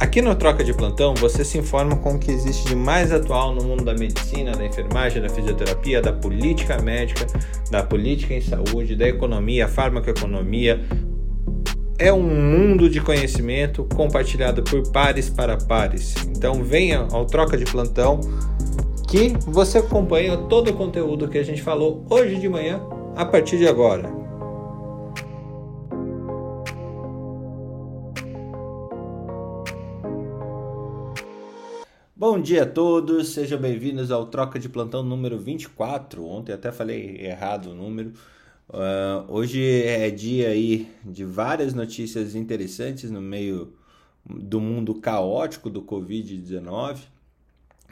Aqui no Troca de Plantão você se informa com o que existe de mais atual no mundo da medicina, da enfermagem, da fisioterapia, da política médica, da política em saúde, da economia, farmacoeconomia. É um mundo de conhecimento compartilhado por pares para pares. Então venha ao Troca de Plantão que você acompanha todo o conteúdo que a gente falou hoje de manhã a partir de agora. Bom dia a todos, sejam bem-vindos ao Troca de Plantão número 24. Ontem até falei errado o número. Uh, hoje é dia aí de várias notícias interessantes no meio do mundo caótico do Covid-19,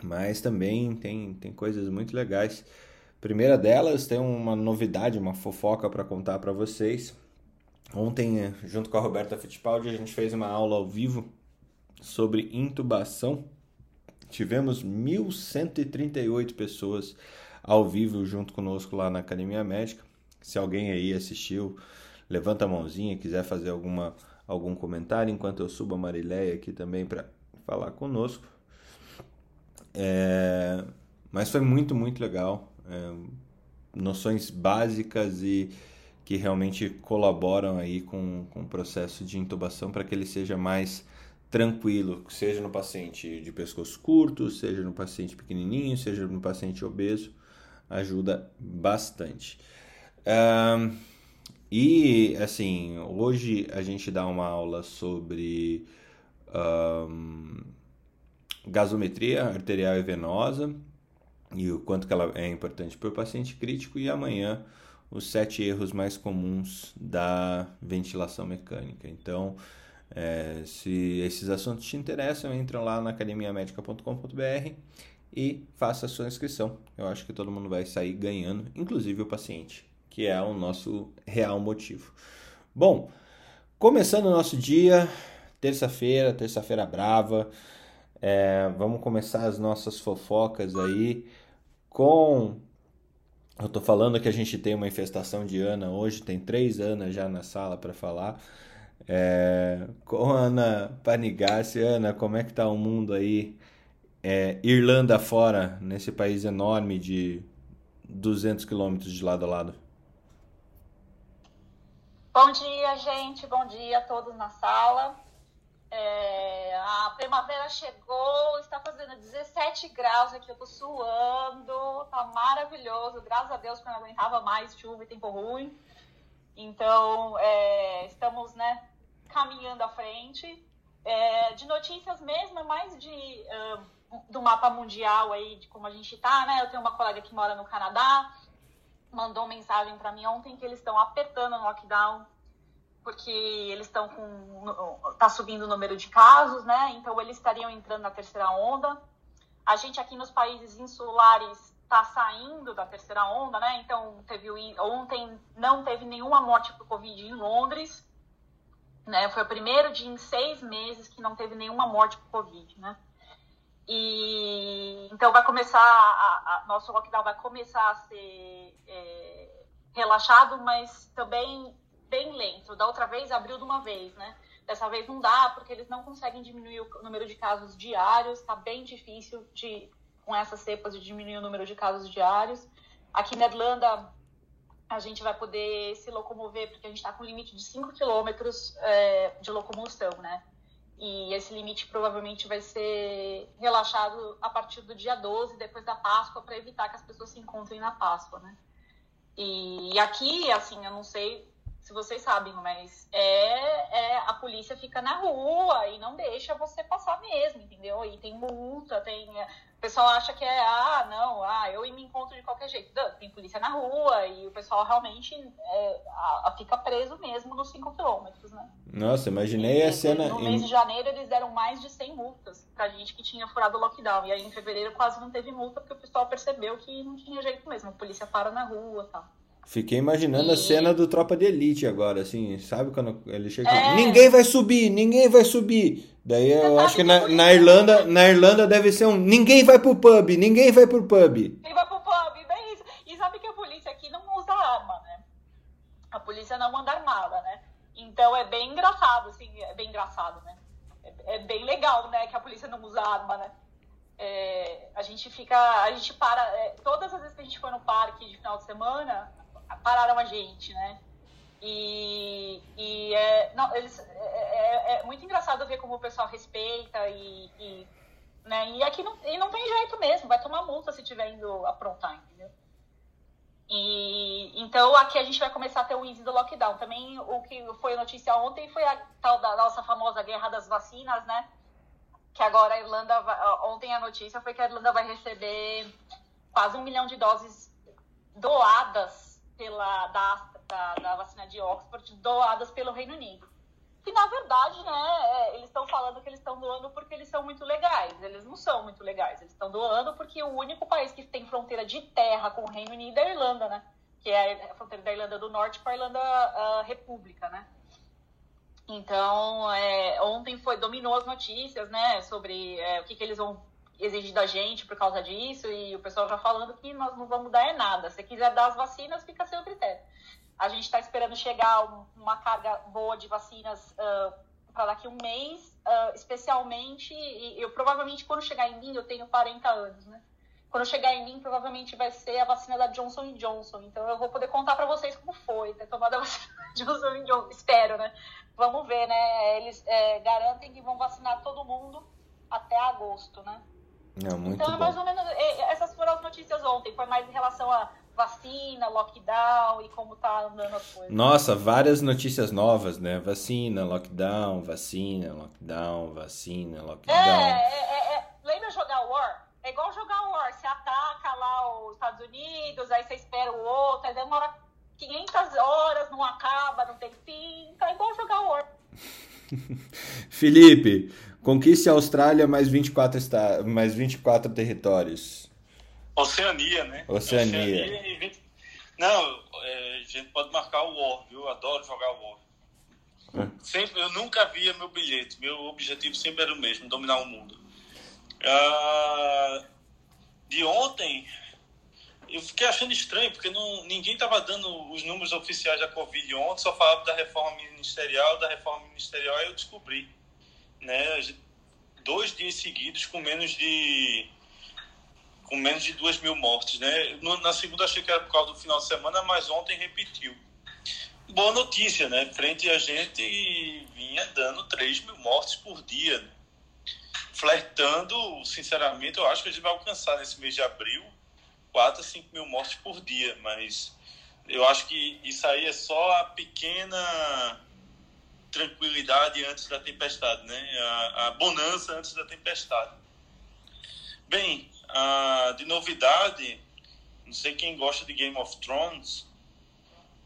mas também tem, tem coisas muito legais. Primeira delas, tem uma novidade, uma fofoca para contar para vocês. Ontem, junto com a Roberta Fittipaldi, a gente fez uma aula ao vivo sobre intubação Tivemos 1.138 pessoas ao vivo junto conosco lá na Academia Médica. Se alguém aí assistiu, levanta a mãozinha, quiser fazer alguma, algum comentário, enquanto eu subo a Marileia aqui também para falar conosco. É, mas foi muito, muito legal. É, noções básicas e que realmente colaboram aí com, com o processo de intubação para que ele seja mais tranquilo, seja no paciente de pescoço curto, seja no paciente pequenininho, seja no paciente obeso, ajuda bastante. Um, e assim, hoje a gente dá uma aula sobre um, gasometria arterial e venosa e o quanto que ela é importante para o paciente crítico e amanhã os sete erros mais comuns da ventilação mecânica. Então, é, se esses assuntos te interessam, entra lá na academiamedica.com.br e faça a sua inscrição. Eu acho que todo mundo vai sair ganhando, inclusive o paciente, que é o nosso real motivo. Bom, começando o nosso dia, terça-feira, terça-feira brava. É, vamos começar as nossas fofocas aí com. Eu tô falando que a gente tem uma infestação de Ana hoje, tem três Ana já na sala para falar. É, com a Ana Panigassi, Ana, como é que tá o mundo aí? É, Irlanda fora, nesse país enorme de 200 quilômetros de lado a lado. Bom dia, gente. Bom dia a todos na sala. É, a primavera chegou, está fazendo 17 graus aqui, eu tô suando, tá maravilhoso. Graças a Deus que eu não aguentava mais chuva e tempo ruim. Então, é, à frente. É, de notícias mesmo, é mais de uh, do mapa mundial aí, de como a gente tá, né? Eu tenho uma colega que mora no Canadá, mandou mensagem para mim ontem que eles estão apertando o lockdown porque eles estão com tá subindo o número de casos, né? Então eles estariam entrando na terceira onda. A gente aqui nos países insulares está saindo da terceira onda, né? Então teve ontem não teve nenhuma morte por covid em Londres. Né? Foi o primeiro dia em seis meses que não teve nenhuma morte por Covid, né? E então vai começar, a, a, nosso lockdown vai começar a ser é, relaxado, mas também bem lento. Da outra vez abriu de uma vez, né? Dessa vez não dá, porque eles não conseguem diminuir o número de casos diários, está bem difícil de, com essas cepas, de diminuir o número de casos diários. Aqui na Irlanda, a gente vai poder se locomover, porque a gente está com um limite de 5 quilômetros é, de locomoção, né? E esse limite provavelmente vai ser relaxado a partir do dia 12, depois da Páscoa, para evitar que as pessoas se encontrem na Páscoa, né? E aqui, assim, eu não sei se vocês sabem, mas é, é, a polícia fica na rua e não deixa você passar mesmo, entendeu? E tem multa, tem. O pessoal acha que é, ah, não, ah, eu me encontro de qualquer jeito. Não, tem polícia na rua e o pessoal realmente é, a, a fica preso mesmo nos 5 quilômetros, né? Nossa, imaginei e, a cena. No mês de janeiro eles deram mais de 100 multas pra gente que tinha furado o lockdown. E aí em fevereiro quase não teve multa porque o pessoal percebeu que não tinha jeito mesmo. A polícia para na rua e tal. Fiquei imaginando e... a cena do Tropa de Elite agora, assim, sabe quando ele chega é... Ninguém vai subir, ninguém vai subir. Daí eu acho que na, na, Irlanda, na Irlanda deve ser um ninguém vai pro pub, ninguém vai pro pub. Ninguém vai pro pub, bem isso. E sabe que a polícia aqui não usa arma, né? A polícia não anda armada, né? Então é bem engraçado, assim, é bem engraçado, né? É, é, é, bem legal, né? Que a polícia não usa arma, né? É, a gente fica, a gente para, é, todas as vezes que a gente foi no parque de final de semana, pararam a gente, né? E, e é, não, eles, é, é, é, muito engraçado ver como o pessoal respeita e, e, né, e aqui não, e não tem jeito mesmo, vai tomar multa se tiver indo aprontar, entendeu? E, então aqui a gente vai começar a ter o easy do lockdown. Também o que foi notícia ontem foi a tal da nossa famosa guerra das vacinas, né? Que agora a Irlanda, vai, ontem a notícia foi que a Irlanda vai receber quase um milhão de doses doadas pela, da, da, da vacina de Oxford, doadas pelo Reino Unido. Que na verdade, né, é, eles estão falando que eles estão doando porque eles são muito legais. Eles não são muito legais. Eles estão doando porque o único país que tem fronteira de terra com o Reino Unido é a Irlanda, né? Que é a fronteira da Irlanda do Norte com a Irlanda a República, né? Então, é, ontem foi dominou as notícias, né, sobre é, o que, que eles vão exigir da gente por causa disso e o pessoal já falando que nós não vamos dar é nada. Se quiser dar as vacinas, fica a seu critério. A gente está esperando chegar uma carga boa de vacinas uh, para daqui a um mês, uh, especialmente, e eu provavelmente quando chegar em mim, eu tenho 40 anos, né? Quando chegar em mim, provavelmente vai ser a vacina da Johnson Johnson. Então eu vou poder contar para vocês como foi ter tomado a vacina da Johnson Johnson. Espero, né? Vamos ver, né? Eles é, garantem que vão vacinar todo mundo até agosto, né? Não, muito então, é mais ou menos, essas foram as notícias ontem. Foi mais em relação a vacina, lockdown e como tá andando as coisas. Nossa, várias notícias novas, né? Vacina, lockdown, vacina, lockdown, vacina, lockdown. É, é, é, é. lembra jogar War? É igual jogar War. Você ataca lá os Estados Unidos, aí você espera o outro, aí demora 500 horas, não acaba, não tem fim. Tá igual jogar War. Felipe, conquiste a Austrália mais 24, esta... mais 24 territórios. Oceania, né? Oceania. Oceania 20... Não, é, a gente pode marcar o War, viu? Eu adoro jogar o War. É. Sempre, eu nunca via meu bilhete. Meu objetivo sempre era o mesmo, dominar o mundo. Ah, de ontem, eu fiquei achando estranho, porque não, ninguém estava dando os números oficiais da Covid ontem, só falava da reforma ministerial, da reforma ministerial, aí eu descobri. Né, dois dias seguidos com menos de com menos de 2 mil mortes. Né? Na segunda achei que era por causa do final de semana, mas ontem repetiu. Boa notícia, né? Frente a gente vinha dando 3 mil mortes por dia. Flertando, sinceramente, eu acho que a gente vai alcançar nesse mês de abril 4 a 5 mil mortes por dia, mas eu acho que isso aí é só a pequena tranquilidade antes da tempestade, né? A, a bonança antes da tempestade. Bem, ah, de novidade, não sei quem gosta de Game of Thrones,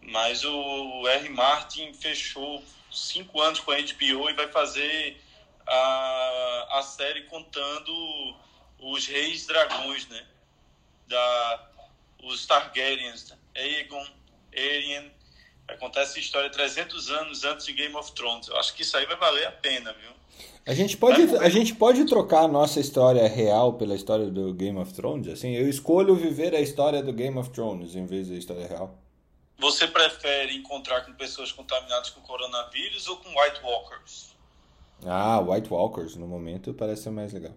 mas o R. Martin fechou cinco anos com a HBO e vai fazer a, a série contando os reis dragões, né? Da, os Targaryens, Aegon, Aerion. Vai contar essa história 300 anos antes de Game of Thrones. Eu acho que isso aí vai valer a pena, viu? A gente pode, a gente pode trocar a nossa história real pela história do Game of Thrones? Assim, eu escolho viver a história do Game of Thrones em vez da história real. Você prefere encontrar com pessoas contaminadas com coronavírus ou com White Walkers? Ah, White Walkers, no momento, parece ser mais legal.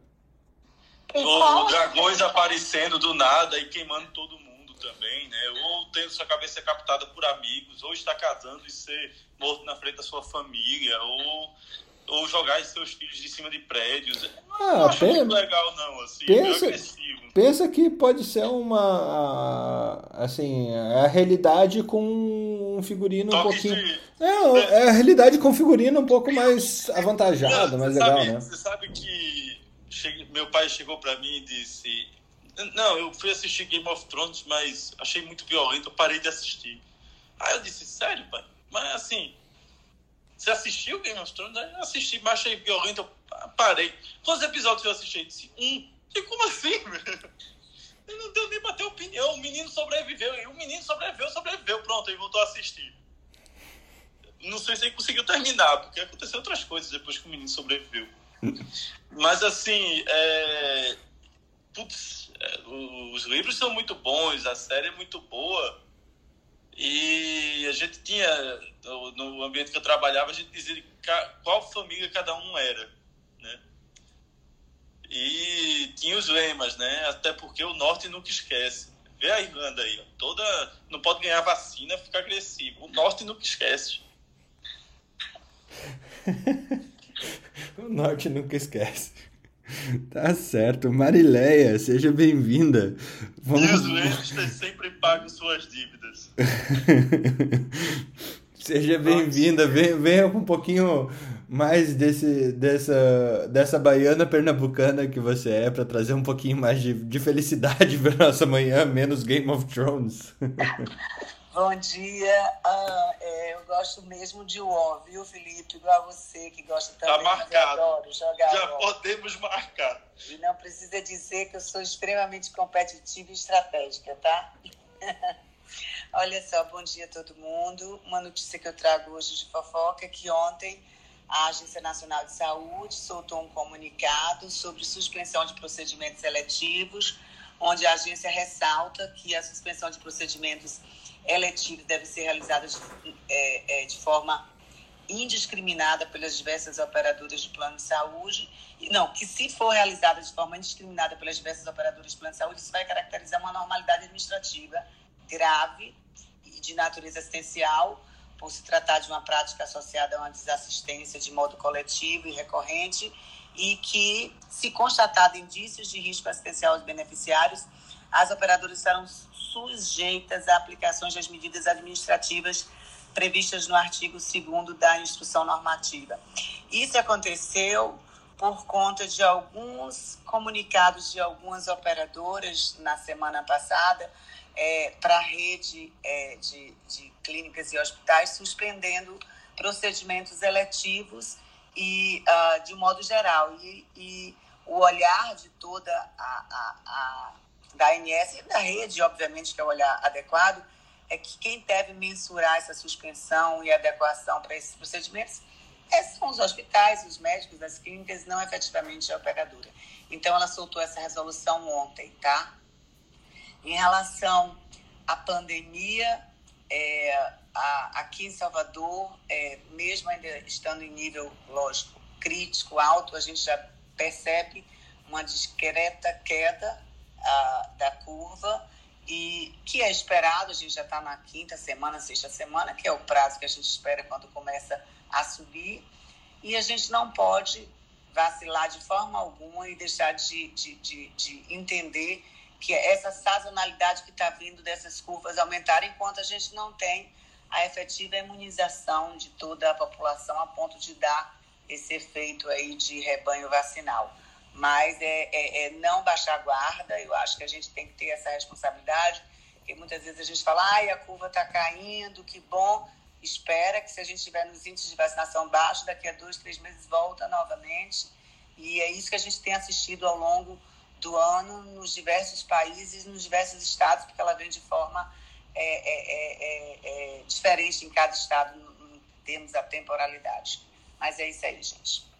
Ou dragões aparecendo do nada e queimando todo mundo também, né? Ou tendo sua cabeça captada por amigos, ou está casando e ser morto na frente da sua família, ou ou jogar seus filhos de cima de prédios. Não, ah, acho pensa, muito legal, não, assim, pensa, pensa que pode ser uma assim, é a realidade com um figurino Toque um pouquinho. De... É, é, a realidade com figurino um pouco mais avantajado, mais legal, sabe, né? Você sabe que meu pai chegou para mim e disse: Não, eu fui assistir Game of Thrones, mas achei muito violento, eu parei de assistir. Aí eu disse: Sério, pai? Mas assim você assistiu Game of Thrones? Eu assisti, mas achei violento, eu parei. Quantos episódios eu assisti? Eu disse, um. E como assim, velho? não deu nem pra ter opinião. O menino sobreviveu. E o menino sobreviveu, sobreviveu. Pronto, ele voltou a assistir. Não sei se ele conseguiu terminar, porque aconteceu outras coisas depois que o menino sobreviveu. Mas assim, é... Putz, é, os livros são muito bons, a série é muito boa. E a gente tinha, no ambiente que eu trabalhava, a gente dizia qual família cada um era. né? E tinha os lemas, né? Até porque o norte nunca esquece. Vê a Irlanda aí, toda não pode ganhar vacina, fica agressivo. O norte nunca esquece. o norte nunca esquece. Tá certo. Marileia, seja bem-vinda. Vamos... Os lemistas sempre pagam suas dívidas. seja bem-vinda. Venha, venha com um pouquinho mais desse, dessa, dessa baiana pernambucana que você é para trazer um pouquinho mais de, de felicidade para nossa manhã, menos Game of Thrones. Bom dia. Ah, é, eu gosto mesmo de UO, viu, Felipe? Igual você que gosta tá também. Tá marcado. adoro jogar Já podemos marcar. E não precisa dizer que eu sou extremamente competitiva e estratégica, tá? Olha só, bom dia a todo mundo. Uma notícia que eu trago hoje de fofoca é que ontem a Agência Nacional de Saúde soltou um comunicado sobre suspensão de procedimentos seletivos, onde a agência ressalta que a suspensão de procedimentos eletiva deve ser realizada de, é, é, de forma indiscriminada pelas diversas operadoras de plano de saúde. Não, que se for realizada de forma indiscriminada pelas diversas operadoras de plano de saúde, isso vai caracterizar uma normalidade administrativa grave e de natureza assistencial, por se tratar de uma prática associada a uma desassistência de modo coletivo e recorrente, e que, se constatado indícios de risco assistencial aos beneficiários, as operadoras serão sujeitas a aplicações das medidas administrativas previstas no artigo 2 da instrução normativa. Isso aconteceu por conta de alguns comunicados de algumas operadoras na semana passada é, para a rede é, de, de clínicas e hospitais, suspendendo procedimentos eletivos e uh, de modo geral. E, e, o olhar de toda a, a da ANS e da rede, obviamente, que é o olhar adequado, é que quem deve mensurar essa suspensão e adequação para esses procedimentos é, são os hospitais, os médicos, as clínicas, não efetivamente a operadora. Então, ela soltou essa resolução ontem, tá? Em relação à pandemia, é, a, aqui em Salvador, é, mesmo ainda estando em nível, lógico, crítico, alto, a gente já percebe uma discreta queda a, da curva e que é esperado, a gente já está na quinta semana, sexta semana, que é o prazo que a gente espera quando começa a subir, e a gente não pode vacilar de forma alguma e deixar de, de, de, de entender que é essa sazonalidade que está vindo dessas curvas aumentar, enquanto a gente não tem a efetiva imunização de toda a população a ponto de dar esse efeito aí de rebanho vacinal mas é, é, é, não baixar a guarda. Eu acho que a gente tem que ter essa responsabilidade, porque muitas vezes a gente fala, ai, a curva está caindo, que bom. Espera que se a gente estiver nos índices de vacinação baixos, daqui a dois, três meses volta novamente. E é isso que a gente tem assistido ao longo do ano nos diversos países, nos diversos estados, porque ela vem de forma é, é, é, é diferente em cada estado em termos da temporalidade. Mas é isso aí, gente.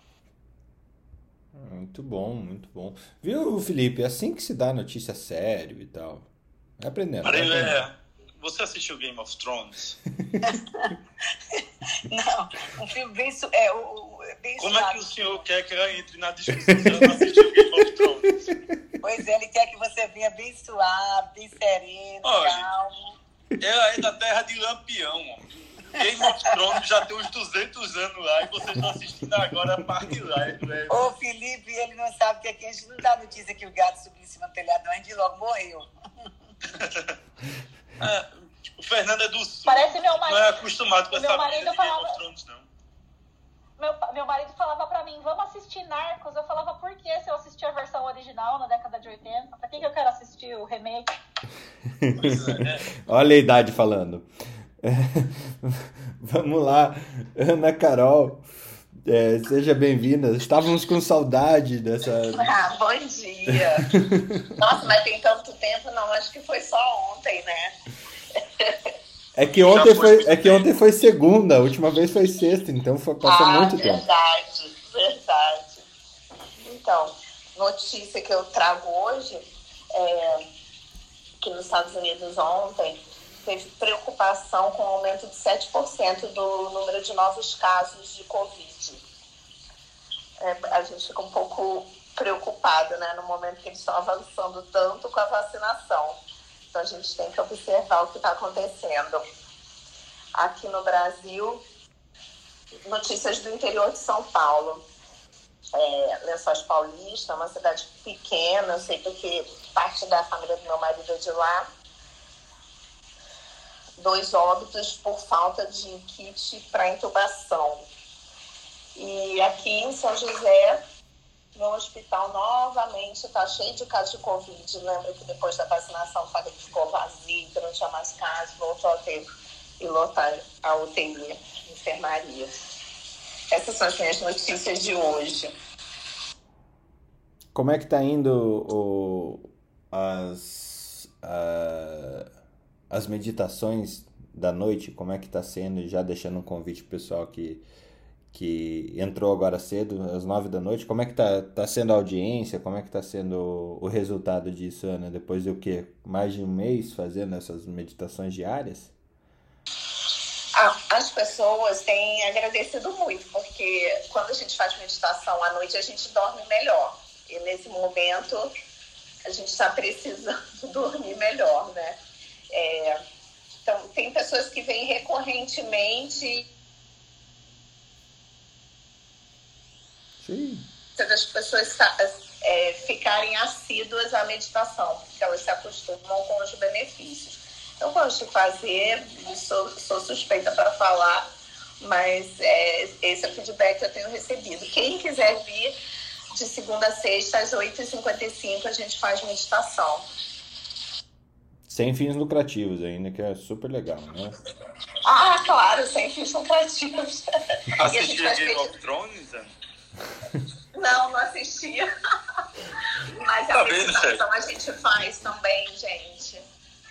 Muito bom, muito bom. Viu, Felipe? É assim que se dá notícia sério e tal. Vai aprendendo. Marilé, você assistiu Game of Thrones? não, um filme bem. É, o, bem Como é que o senhor quer que ela entre na discussão se ela não assistiu Game of Thrones? Pois é, ele quer que você venha bem suave, bem sereno, Olha, calmo. Ela é da terra de Lampião, ó. Game of Thrones já tem uns 200 anos lá e vocês estão assistindo agora a parte lá. Né? Ô, Felipe, ele não sabe que aqui a gente não dá notícia que o gato subiu em cima do telhado, não, a gente logo morreu. ah, o Fernando é do Sul. Parece meu marido. Não é acostumado com essa meu marido vida falava... Game of Thrones, não. Meu, meu marido falava pra mim, vamos assistir Narcos. Eu falava, por que se eu assistir a versão original na década de 80? Pra que, que eu quero assistir o remake? É. Olha a idade falando. Vamos lá, Ana Carol, é, seja bem-vinda. Estávamos com saudade dessa. Ah, bom dia. Nossa, mas tem tanto tempo, não. Acho que foi só ontem, né? É que ontem foi, é que ontem foi segunda, a última vez foi sexta, então foi, passou ah, muito verdade, tempo. Verdade, verdade. Então, notícia que eu trago hoje é que nos Estados Unidos ontem teve preocupação com o aumento de 7% do número de novos casos de Covid. é, a gente fica um pouco preocupado, né, no momento que eles estão avançando tanto com a vacinação. Então a gente tem que observar o que está acontecendo. Aqui no Brasil, notícias do interior de São Paulo. É, Lençóis Paulista, uma cidade pequena, eu sei porque parte da família do meu marido é de lá. Dois óbitos por falta de kit para intubação. E aqui em São José, no hospital, novamente está cheio de casos de Covid. Lembra que depois da vacinação falei que ficou vazio, que não tinha mais casos, voltou a ter e lotar a UTI, enfermaria. Essas são as minhas notícias de hoje. Como é que está indo o, as, a, as meditações da noite? Como é que está sendo? Já deixando um convite pessoal que que entrou agora cedo, às nove da noite. Como é que tá, tá sendo a audiência? Como é que tá sendo o resultado disso, Ana? Depois de o quê? Mais de um mês fazendo essas meditações diárias? as pessoas têm agradecido muito, porque quando a gente faz meditação à noite, a gente dorme melhor. E nesse momento, a gente está precisando dormir melhor, né? É, então, tem pessoas que vêm recorrentemente Sim. das pessoas é, ficarem assíduas à meditação, porque elas se acostumam com os benefícios. Eu gosto de fazer, sou, sou suspeita para falar, mas é, esse é o feedback que eu tenho recebido. Quem quiser vir de segunda a sexta, às 8h55, a gente faz meditação. Sem fins lucrativos ainda, que é super legal, né? Ah, claro, sem fins lucrativos. Assistir Game of Thrones? Não, não assistia. Mas a tá meditação a gente faz também, gente.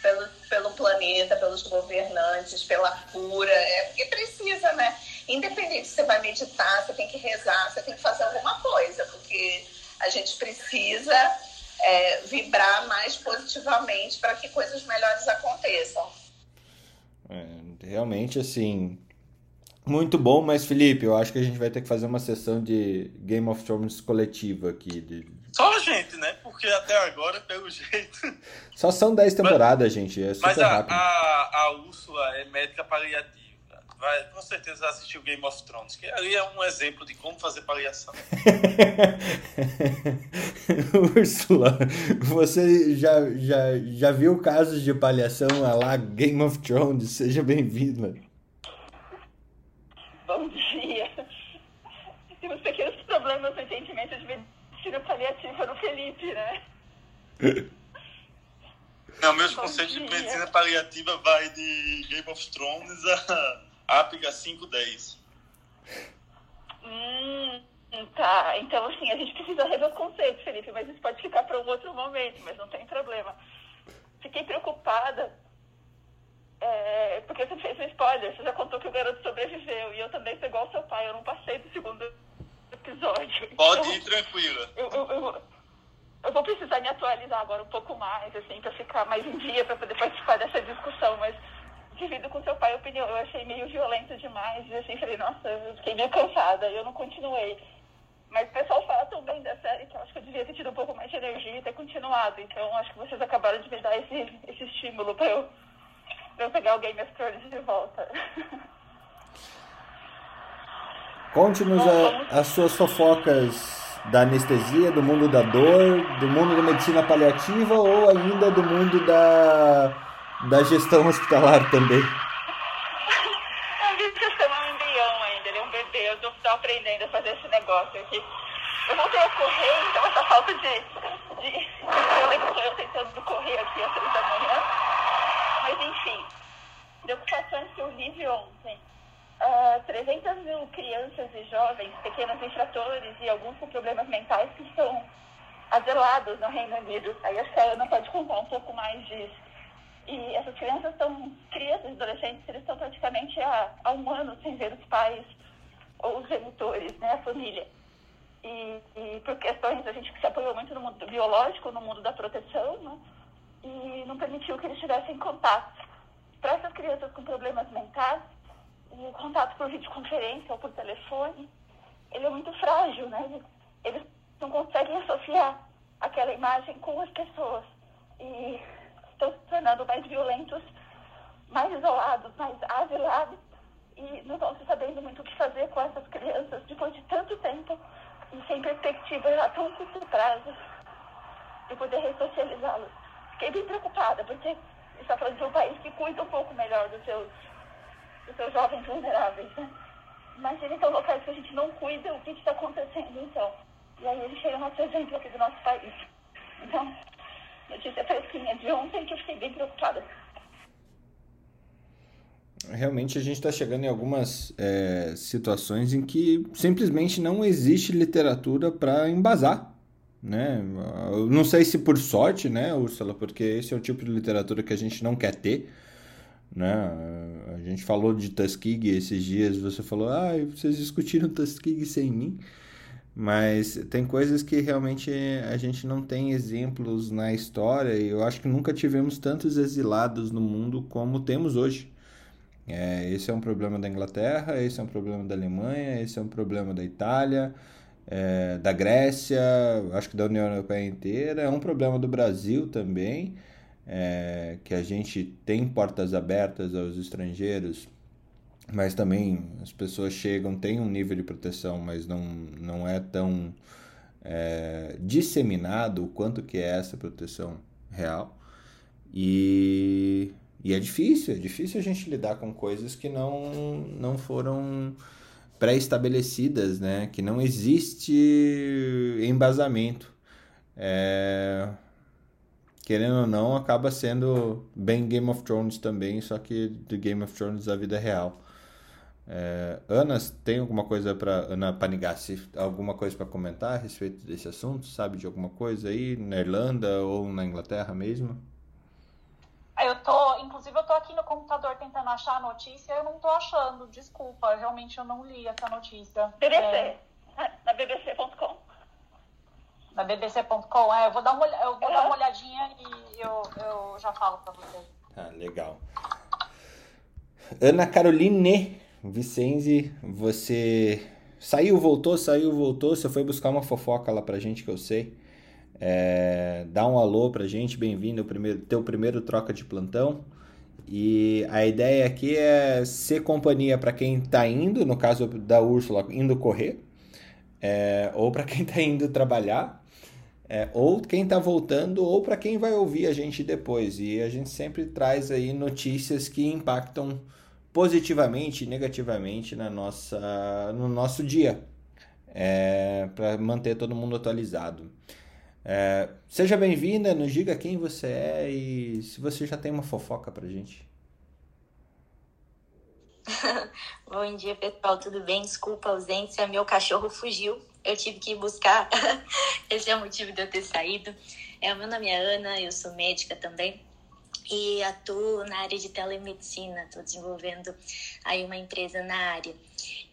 Pelo, pelo planeta, pelos governantes, pela cura. É porque precisa, né? Independente se você vai meditar, você tem que rezar, você tem que fazer alguma coisa, porque a gente precisa é, vibrar mais positivamente para que coisas melhores aconteçam. É, realmente, assim, muito bom, mas Felipe, eu acho que a gente vai ter que fazer uma sessão de Game of Thrones coletiva aqui. De... Só a gente, né? Porque até agora, pelo jeito. Só são 10 temporadas, mas, gente. É super mas a, rápido. A, a Úrsula é médica paliativa. Vai com certeza assistir o Game of Thrones, que ali é um exemplo de como fazer paliação. Úrsula, você já, já, já viu casos de paliação lá Game of Thrones? Seja bem-vinda. Bom dia. Temos pequenos problemas no atendimento de medicina paliativa no Felipe, né? Não, meus Bom conceitos dia. de medicina paliativa vai de Game of Thrones a Apiga 510. Hum, tá. Então, assim, a gente precisa rever os conceitos, Felipe, mas isso pode ficar para um outro momento, mas não tem problema. Fiquei preocupada é, porque você fez um spoiler, você já contou que o garoto sobreviveu. E eu também sou igual ao seu pai, eu não passei do segundo episódio. Pode então, ir tranquila. Eu, eu, eu, eu, vou precisar me atualizar agora um pouco mais, assim, para ficar mais em dia, para poder participar dessa discussão. Mas divido com seu pai a opinião. Eu achei meio violento demais. E assim, falei, nossa, eu fiquei meio cansada. E eu não continuei. Mas o pessoal fala tão bem da série que eu acho que eu devia ter tido um pouco mais de energia e ter continuado. Então acho que vocês acabaram de me dar esse, esse estímulo para eu pra eu pegar o Game of Thrones de volta. Conte-nos as suas fofocas da anestesia, do mundo da dor, do mundo da medicina paliativa ou ainda do mundo da, da gestão hospitalar também. A gestão é um embrião ainda, ele é um bebê, eu estou aprendendo a fazer esse negócio aqui. Eu voltei a correr, então essa falta de, de eu tentando correr aqui às três da manhã. Mas, enfim, preocupações que eu vi ontem. Uh, ah, 300 mil crianças e jovens, pequenos infratores e alguns com problemas mentais que estão azelados no Reino Unido. Aí acho que a Ana pode contar um pouco mais disso. E essas crianças estão, crianças e adolescentes, eles estão praticamente há, há um ano sem ver os pais ou os genitores, né, a família. E, e por questões, a gente se apoiou muito no mundo biológico, no mundo da proteção, né? e não permitiu que eles tivessem contato. Para essas crianças com problemas mentais, o contato por videoconferência ou por telefone ele é muito frágil, né? Eles não conseguem associar aquela imagem com as pessoas e estão se tornando mais violentos, mais isolados, mais asilados e não estão se sabendo muito o que fazer com essas crianças depois de tanto tempo e sem perspectiva a tão curto prazo de poder ressocializá-los. Fiquei bem preocupada, porque está falando de um país que cuida um pouco melhor dos seus, dos seus jovens vulneráveis, né? Imagina então locais que a gente não cuida, o que está acontecendo então. E aí ele chega nosso exemplo aqui do nosso país. Então, notícia fresquinha de ontem que eu fiquei bem preocupada. Realmente a gente está chegando em algumas é, situações em que simplesmente não existe literatura para embasar. Né? Eu não sei se por sorte, né, Úrsula, porque esse é o tipo de literatura que a gente não quer ter. Né? A gente falou de Tuskegee esses dias, você falou, ah, vocês discutiram Tuskegee sem mim. Mas tem coisas que realmente a gente não tem exemplos na história e eu acho que nunca tivemos tantos exilados no mundo como temos hoje. É, esse é um problema da Inglaterra, esse é um problema da Alemanha, esse é um problema da Itália, é, da Grécia, acho que da União Europeia inteira, é um problema do Brasil também, é, que a gente tem portas abertas aos estrangeiros mas também as pessoas chegam, têm um nível de proteção, mas não, não é tão é, disseminado o quanto que é essa proteção real. E, e é difícil, é difícil a gente lidar com coisas que não, não foram pré-estabelecidas, né? Que não existe embasamento. É, querendo ou não, acaba sendo bem Game of Thrones também, só que do Game of Thrones da vida real. É, Ana, tem alguma coisa para Ana Panigassi, alguma coisa para comentar a respeito desse assunto? Sabe de alguma coisa aí na Irlanda ou na Inglaterra mesmo? Eu tô, inclusive eu tô aqui no computador tentando achar a notícia, eu não tô achando, desculpa, realmente eu não li essa notícia. BBC, é... na bbc.com. Na bbc.com, é, eu vou dar uma, eu vou uhum. dar uma olhadinha e eu, eu já falo para você. Ah, legal. Ana Caroline Vicenzi, você saiu, voltou, saiu, voltou. Você foi buscar uma fofoca lá pra gente que eu sei. É, dá um alô pra gente, bem-vindo ao primeiro, teu primeiro troca de plantão. E a ideia aqui é ser companhia para quem tá indo, no caso da Úrsula, indo correr, é, ou para quem tá indo trabalhar, é, ou quem tá voltando, ou para quem vai ouvir a gente depois. E a gente sempre traz aí notícias que impactam positivamente e negativamente na nossa, no nosso dia, é, para manter todo mundo atualizado. É, seja bem-vinda, nos diga quem você é e se você já tem uma fofoca pra gente. Bom dia, pessoal, tudo bem? Desculpa a ausência, meu cachorro fugiu. Eu tive que ir buscar. Esse é o motivo de eu ter saído. É, meu nome é Ana, eu sou médica também e atuo na área de telemedicina, estou desenvolvendo aí uma empresa na área.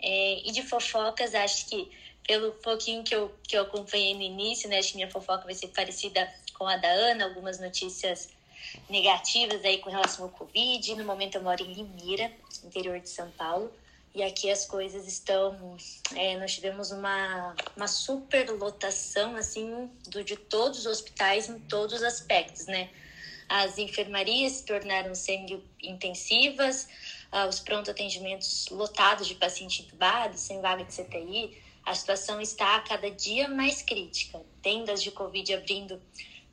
É, e de fofocas, acho que pelo pouquinho que eu, que eu acompanhei no início, né, acho que minha fofoca vai ser parecida com a da Ana, algumas notícias negativas aí com relação ao Covid. No momento eu moro em Limeira, interior de São Paulo, e aqui as coisas estão. É, nós tivemos uma, uma superlotação assim do, de todos os hospitais em todos os aspectos, né? As enfermarias se tornaram semi-intensivas, uh, os pronto-atendimentos lotados de pacientes entubados, sem vaga de CTI. A situação está a cada dia mais crítica. Tendas de Covid abrindo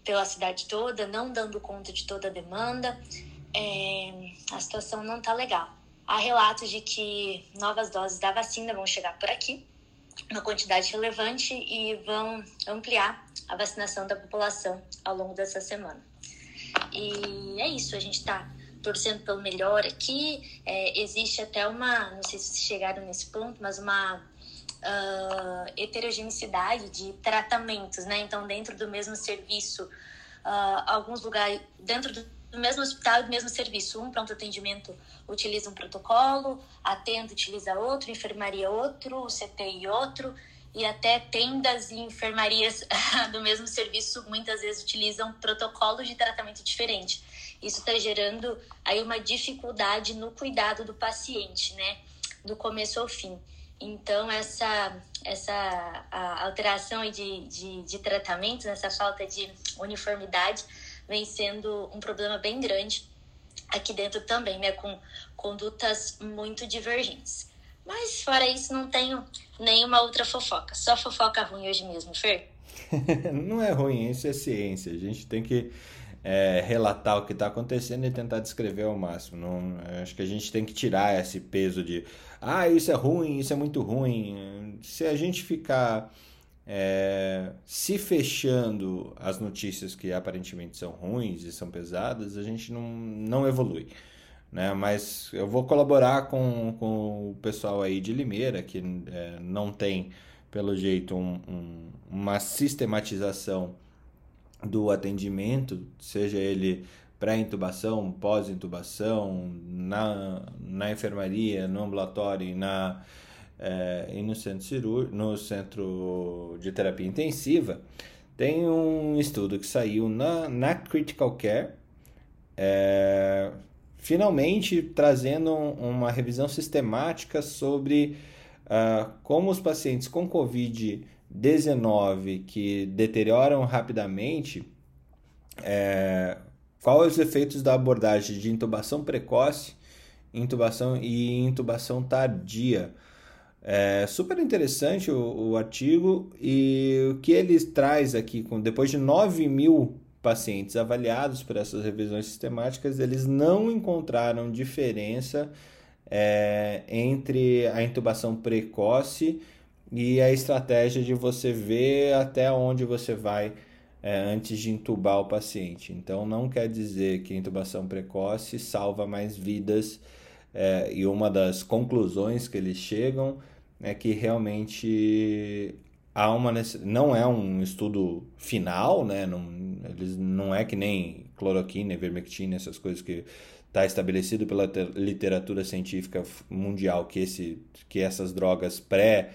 pela cidade toda, não dando conta de toda a demanda. É, a situação não está legal. Há relatos de que novas doses da vacina vão chegar por aqui, uma quantidade relevante, e vão ampliar a vacinação da população ao longo dessa semana. E é isso, a gente está torcendo pelo melhor aqui. É, existe até uma, não sei se chegaram nesse ponto, mas uma uh, heterogeneidade de tratamentos, né? Então, dentro do mesmo serviço, uh, alguns lugares, dentro do mesmo hospital, do mesmo serviço. Um pronto atendimento utiliza um protocolo, a tenda utiliza outro, enfermaria outro, CTI outro e até tendas e enfermarias do mesmo serviço muitas vezes utilizam protocolos de tratamento diferente. Isso está gerando aí uma dificuldade no cuidado do paciente, né? Do começo ao fim. Então, essa, essa alteração de, de, de tratamento, essa falta de uniformidade, vem sendo um problema bem grande aqui dentro também, né? Com condutas muito divergentes. Mas fora isso, não tenho nenhuma outra fofoca. Só fofoca ruim hoje mesmo, Fer? não é ruim, isso é ciência. A gente tem que é, relatar o que está acontecendo e tentar descrever ao máximo. Não, acho que a gente tem que tirar esse peso de ah, isso é ruim, isso é muito ruim. Se a gente ficar é, se fechando as notícias que aparentemente são ruins e são pesadas, a gente não, não evolui. Né? Mas eu vou colaborar com, com o pessoal aí de Limeira, que é, não tem, pelo jeito, um, um, uma sistematização do atendimento, seja ele pré-intubação, pós-intubação, na, na enfermaria, no ambulatório e, na, é, e no, centro no centro de terapia intensiva, tem um estudo que saiu na, na Critical Care, é, finalmente trazendo uma revisão sistemática sobre uh, como os pacientes com Covid-19 que deterioram rapidamente, é, quais os efeitos da abordagem de intubação precoce, intubação e intubação tardia. É super interessante o, o artigo e o que ele traz aqui, com, depois de 9 mil pacientes avaliados por essas revisões sistemáticas, eles não encontraram diferença é, entre a intubação precoce e a estratégia de você ver até onde você vai é, antes de intubar o paciente. Então, não quer dizer que a intubação precoce salva mais vidas, é, e uma das conclusões que eles chegam é que realmente há uma não é um estudo final, né? Não, eles, não é que nem cloroquina, ivermectina, essas coisas que está estabelecido pela literatura científica mundial que, esse, que essas drogas pré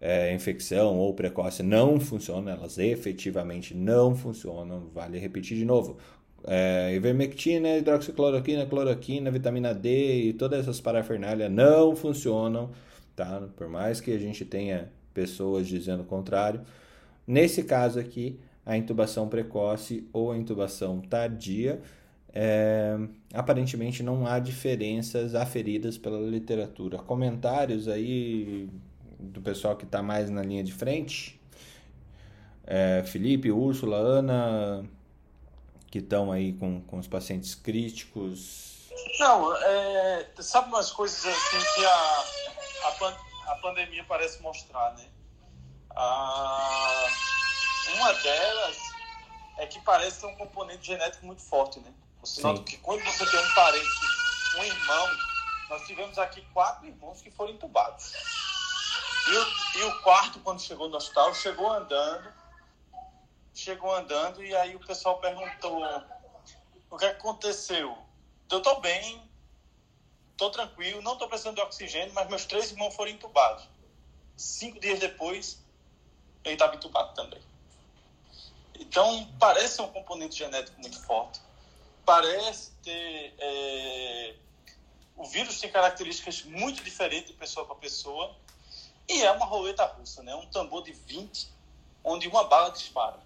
é, infecção ou precoce não funcionam, elas efetivamente não funcionam. Vale repetir de novo. É, ivermectina, hidroxicloroquina, cloroquina, vitamina D e todas essas parafernálias não funcionam, tá? Por mais que a gente tenha pessoas dizendo o contrário. Nesse caso aqui, a intubação precoce ou a intubação tardia, é, aparentemente não há diferenças aferidas pela literatura. Comentários aí do pessoal que está mais na linha de frente? É, Felipe, Úrsula, Ana, que estão aí com, com os pacientes críticos? Não, é, sabe umas coisas assim que a, a, a pandemia parece mostrar, né? Ah, uma delas é que parece ter um componente genético muito forte, né? Você nota que quando você tem um parente, um irmão, nós tivemos aqui quatro irmãos que foram entubados. E o, e o quarto, quando chegou no hospital, chegou andando, chegou andando e aí o pessoal perguntou o que aconteceu. Eu tô bem, tô tranquilo, não tô precisando de oxigênio, mas meus três irmãos foram entubados. Cinco dias depois, ele estava entubado também. Então, parece um componente genético muito forte. Parece ter. É... O vírus tem características muito diferentes de pessoa para pessoa. E é uma roleta russa, né? Um tambor de 20, onde uma bala dispara.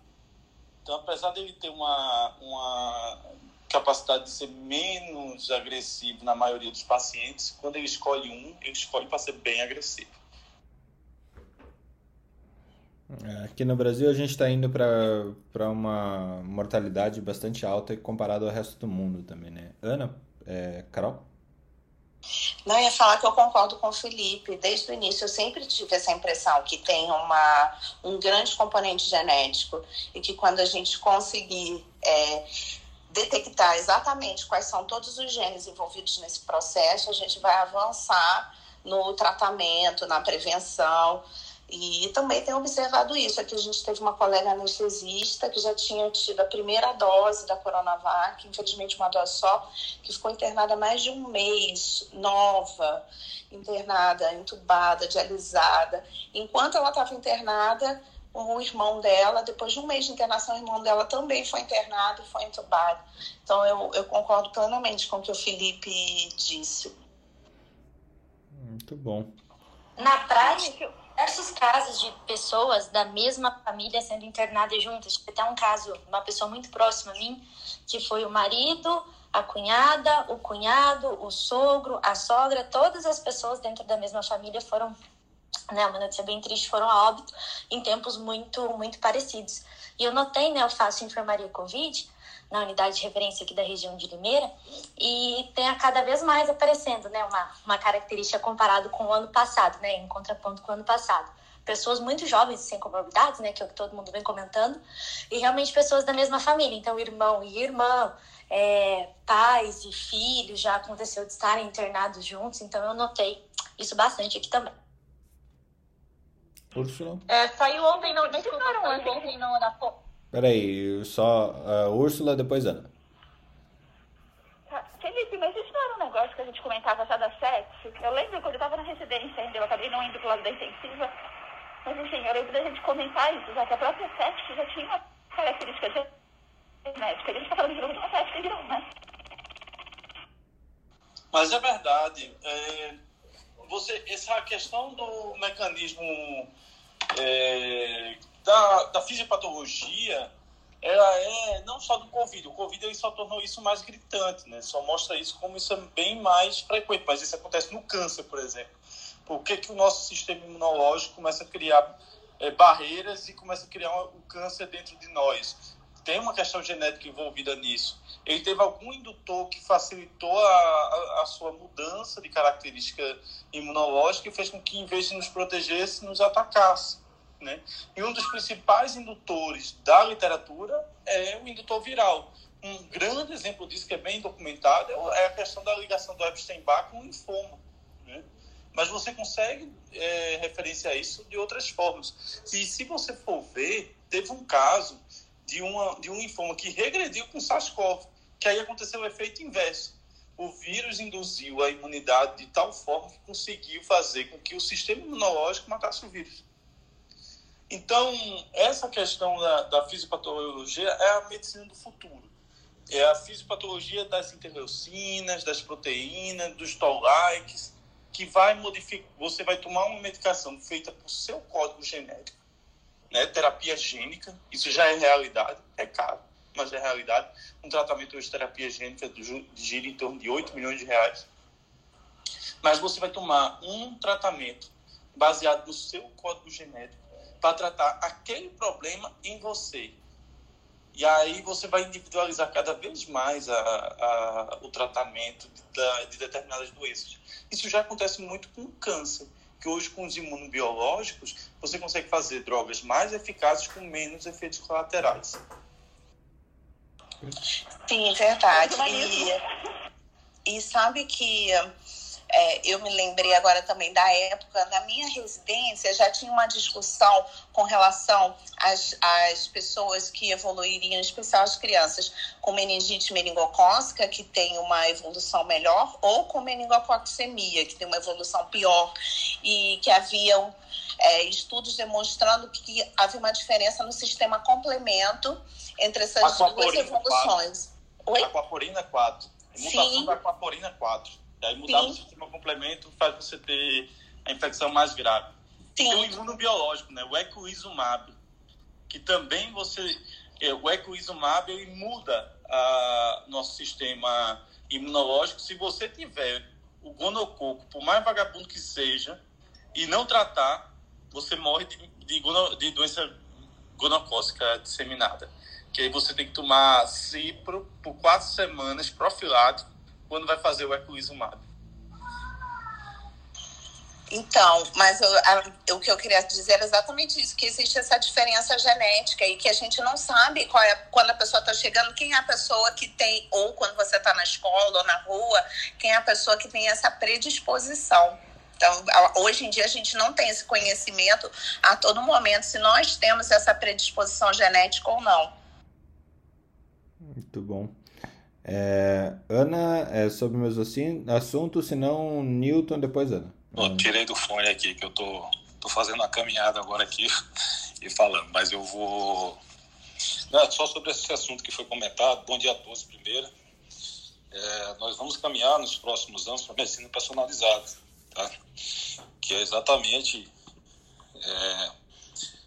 Então, apesar dele ter uma, uma capacidade de ser menos agressivo na maioria dos pacientes, quando ele escolhe um, ele escolhe para ser bem agressivo. É, aqui no Brasil a gente está indo para uma mortalidade bastante alta comparado ao resto do mundo também, né? Ana, é, Carol? Não, ia falar que eu concordo com o Felipe. Desde o início eu sempre tive essa impressão que tem uma, um grande componente genético e que quando a gente conseguir é, detectar exatamente quais são todos os genes envolvidos nesse processo, a gente vai avançar no tratamento, na prevenção. E também tenho observado isso. Aqui a gente teve uma colega anestesista que já tinha tido a primeira dose da Coronavac, infelizmente uma dose só, que ficou internada mais de um mês, nova, internada, entubada, dialisada. Enquanto ela estava internada, o irmão dela, depois de um mês de internação, o irmão dela também foi internado e foi entubado. Então eu, eu concordo plenamente com o que o Felipe disse. Muito bom. Na prática, diversos casos de pessoas da mesma família sendo internadas juntas. Tive até um caso, uma pessoa muito próxima a mim, que foi o marido, a cunhada, o cunhado, o sogro, a sogra, todas as pessoas dentro da mesma família foram, né, uma notícia bem triste, foram a óbito em tempos muito, muito parecidos. E eu notei, né, eu faço enfermaria Covid, na unidade de referência aqui da região de Limeira e tem a cada vez mais aparecendo, né, uma, uma característica comparado com o ano passado, né, em contraponto com o ano passado. Pessoas muito jovens sem comorbidades, né, que é o que todo mundo vem comentando, e realmente pessoas da mesma família, então irmão e irmã, é, pais e filhos, já aconteceu de estarem internados juntos, então eu notei isso bastante aqui também. Úrsula? É, saiu ontem, não, desculpa, saiu ontem no, na, Peraí, só uh, Úrsula, depois Ana. Tá, Felipe, mas isso não era um negócio que a gente comentava já da sexo? Eu lembro quando eu estava na residência ainda, eu acabei não indo pro lado da intensiva. Mas enfim, eu lembro da gente comentar isso, já que a própria sexo já tinha uma característica genética. A gente está falando de uma sexo não, né? Mas é verdade. É, você, essa questão do mecanismo é, da, da fisiopatologia, ela é não só do Covid. O Covid ele só tornou isso mais gritante, né? Só mostra isso como isso é bem mais frequente. Mas isso acontece no câncer, por exemplo. Por que, que o nosso sistema imunológico começa a criar é, barreiras e começa a criar o um, câncer dentro de nós? Tem uma questão genética envolvida nisso. Ele teve algum indutor que facilitou a, a, a sua mudança de característica imunológica e fez com que, em vez de nos protegesse, nos atacasse. Né? E um dos principais indutores da literatura é o indutor viral. Um grande exemplo disso, que é bem documentado, é a questão da ligação do Epstein-Barr com o linfoma. Né? Mas você consegue é, referenciar isso de outras formas. E se você for ver, teve um caso de, uma, de um linfoma que regrediu com SARS-CoV, que aí aconteceu o efeito inverso. O vírus induziu a imunidade de tal forma que conseguiu fazer com que o sistema imunológico matasse o vírus. Então, essa questão da, da fisiopatologia é a medicina do futuro. É a fisiopatologia das interleucinas, das proteínas, dos toll-likes, que vai modificar. Você vai tomar uma medicação feita por seu código genético, né? terapia gênica, isso já é realidade, é caro, mas é realidade. Um tratamento de terapia gênica gira em torno de 8 milhões de reais. Mas você vai tomar um tratamento baseado no seu código genético para tratar aquele problema em você. E aí você vai individualizar cada vez mais a, a, o tratamento de, de, determinadas doenças. Isso já acontece muito com o câncer, que hoje com os imunobiológicos você consegue fazer drogas mais eficazes com menos efeitos colaterais. Sim, verdade. E, e sabe que é, eu me lembrei agora também da época, na minha residência já tinha uma discussão com relação às, às pessoas que evoluiriam, em especial as crianças com meningite meningocócica, que tem uma evolução melhor, ou com meningococcemia, que tem uma evolução pior, e que haviam é, estudos demonstrando que havia uma diferença no sistema complemento entre essas duas evoluções. 4. Oi? Aquaporina 4. Mutação Sim. da aquaporina 4 aí mudar Sim. o sistema complemento faz você ter a infecção mais grave. Sim. Tem o imunobiológico, né? O ecoizumab, que também você... É, o ecoizumab, ele muda a nosso sistema imunológico. Se você tiver o gonococo, por mais vagabundo que seja, e não tratar, você morre de, de, gono, de doença gonocócica disseminada. Que aí você tem que tomar cipro por quatro semanas, profilático, quando vai fazer o eculizumab? Então, mas eu, a, o que eu queria dizer é exatamente isso, que existe essa diferença genética e que a gente não sabe qual é, quando a pessoa está chegando, quem é a pessoa que tem, ou quando você está na escola ou na rua, quem é a pessoa que tem essa predisposição. Então, hoje em dia a gente não tem esse conhecimento a todo momento se nós temos essa predisposição genética ou não. Muito bom. É, Ana, é sobre o mesmo assim, assunto, senão Newton, depois Ana. Tirei do fone aqui, que eu tô, tô fazendo uma caminhada agora aqui e falando, mas eu vou. Não, só sobre esse assunto que foi comentado, bom dia a todos primeiro. É, nós vamos caminhar nos próximos anos para medicina personalizada, tá? que é exatamente é,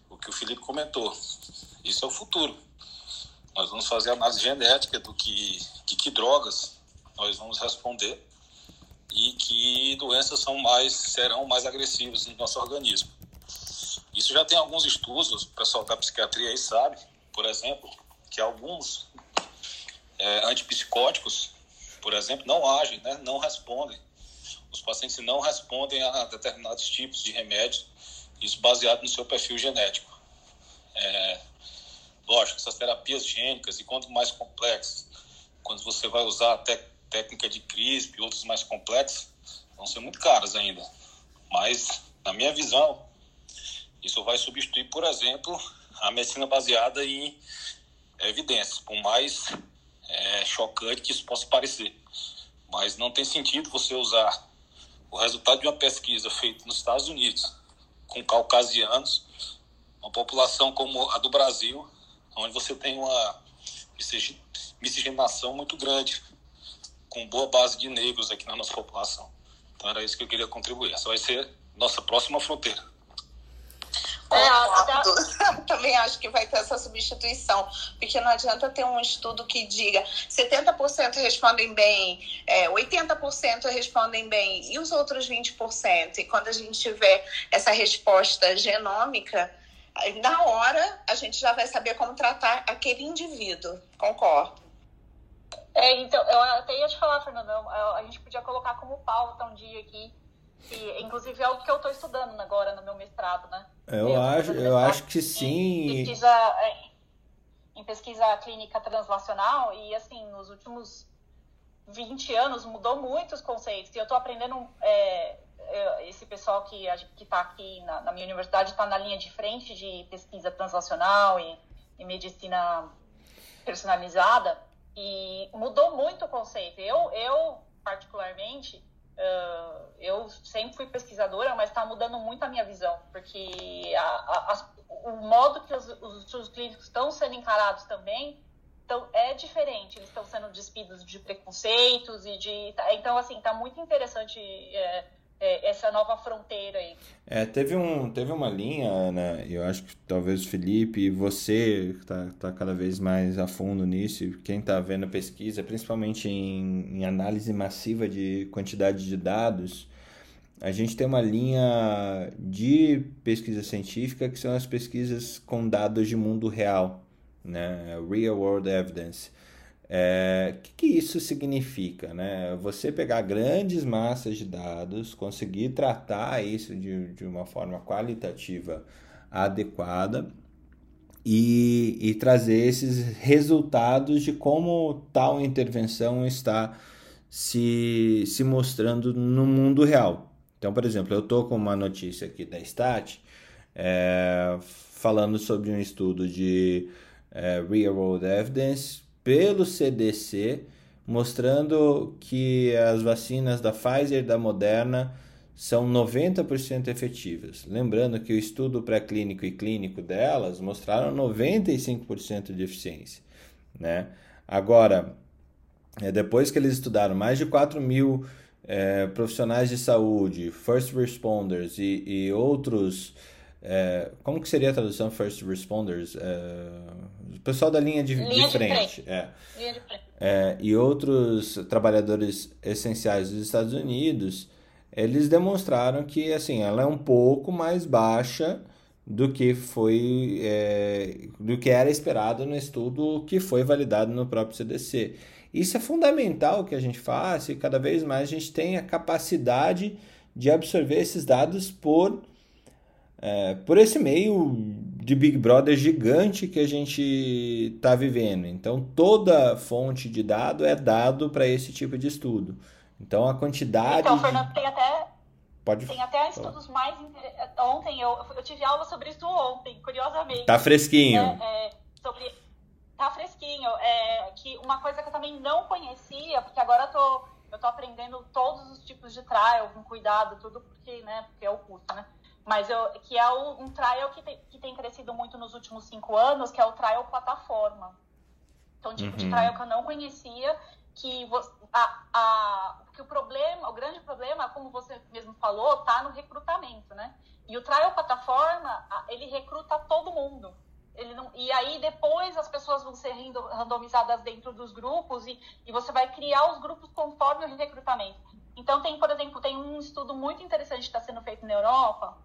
o que o Felipe comentou. Isso é o futuro. Nós vamos fazer análise genética do que, que, que drogas nós vamos responder e que doenças são mais serão mais agressivas no nosso organismo. Isso já tem alguns estudos, o pessoal da psiquiatria aí sabe, por exemplo, que alguns é, antipsicóticos, por exemplo, não agem, né, não respondem. Os pacientes não respondem a determinados tipos de remédios, isso baseado no seu perfil genético. É, lógico, essas terapias gênicas, e quanto mais complexas, quando você vai usar até técnica de CRISP e outras mais complexas, vão ser muito caras ainda. Mas, na minha visão, isso vai substituir, por exemplo, a medicina baseada em evidências, por mais é, chocante que isso possa parecer. Mas não tem sentido você usar o resultado de uma pesquisa feita nos Estados Unidos com caucasianos, uma população como a do Brasil, onde você tem uma miscigenação muito grande, com boa base de negros aqui na nossa população. Então era isso que eu queria contribuir. Essa vai ser nossa próxima fronteira. É, até... Também acho que vai ter essa substituição, porque não adianta ter um estudo que diga 70% respondem bem, é, 80% respondem bem, e os outros 20%. E quando a gente tiver essa resposta genômica, na hora a gente já vai saber como tratar aquele indivíduo. Concordo. É, então, eu até ia te falar, Fernando, a gente podia colocar como pauta um dia aqui que, inclusive, é o que eu estou estudando agora no meu mestrado, né? Eu, eu acho, eu acho que sim. Em pesquisa, em pesquisa clínica translacional e, assim, nos últimos 20 anos mudou muito os conceitos. E eu estou aprendendo, é, esse pessoal que está aqui na, na, minha universidade está na linha de frente de pesquisa translacional e, e medicina personalizada e mudou muito o conceito. Eu, eu particularmente, Uh, eu sempre fui pesquisadora, mas está mudando muito a minha visão, porque a, a, o modo que os, os estudos clínicos estão sendo encarados também então, é diferente. Eles estão sendo despidos de preconceitos e de. Então, assim, está muito interessante é, é, essa nova fronteira aí. É, teve, um, teve uma linha, Ana, eu acho que talvez o Felipe e você está tá cada vez mais a fundo nisso, quem está vendo a pesquisa, principalmente em, em análise massiva de quantidade de dados, a gente tem uma linha de pesquisa científica que são as pesquisas com dados de mundo real, né? Real World Evidence. É, o que, que, isso significa? Né? Você pegar grandes massas de dados, conseguir tratar isso de, de uma forma qualitativa adequada e, e trazer esses resultados de como tal intervenção está se, se mostrando no mundo real. Então, por exemplo, eu estou com uma notícia aqui da Stat é, falando sobre um estudo de é, Real World Evidence pelo CDC, mostrando que as vacinas da Pfizer e da Moderna são 90% efetivas. Lembrando que o estudo pré-clínico e clínico delas mostraram 95% de eficiência. Né? Agora, é, depois que eles estudaram mais de 4 mil é, profissionais de saúde, first responders e, e outros é, como que seria a tradução first responders? É, o pessoal da linha de, linha de frente. De frente. É. Linha de frente. É, e outros trabalhadores essenciais dos Estados Unidos, eles demonstraram que assim, ela é um pouco mais baixa do que foi é, do que era esperado no estudo que foi validado no próprio CDC. Isso é fundamental que a gente faça e cada vez mais a gente tenha capacidade de absorver esses dados por é, por esse meio de Big Brother gigante que a gente está vivendo. Então, toda fonte de dado é dado para esse tipo de estudo. Então, a quantidade. Então, Fernando, tem até. Pode Tem até estudos mais. Ontem, eu, eu tive aula sobre isso ontem, curiosamente. Tá fresquinho. É, é, sobre... Tá fresquinho. É, que uma coisa que eu também não conhecia, porque agora eu tô, eu tô aprendendo todos os tipos de trial com cuidado, tudo porque, né, porque é o curso, né? Mas eu, que é o, um trial que tem, que tem crescido muito nos últimos cinco anos, que é o trial plataforma. Então, tipo uhum. de trial que eu não conhecia, que, a, a, que o problema, o grande problema, como você mesmo falou, está no recrutamento, né? E o trial plataforma, ele recruta todo mundo. Ele não, e aí depois as pessoas vão ser randomizadas dentro dos grupos e, e você vai criar os grupos conforme o recrutamento. Então tem, por exemplo, tem um estudo muito interessante que está sendo feito na Europa,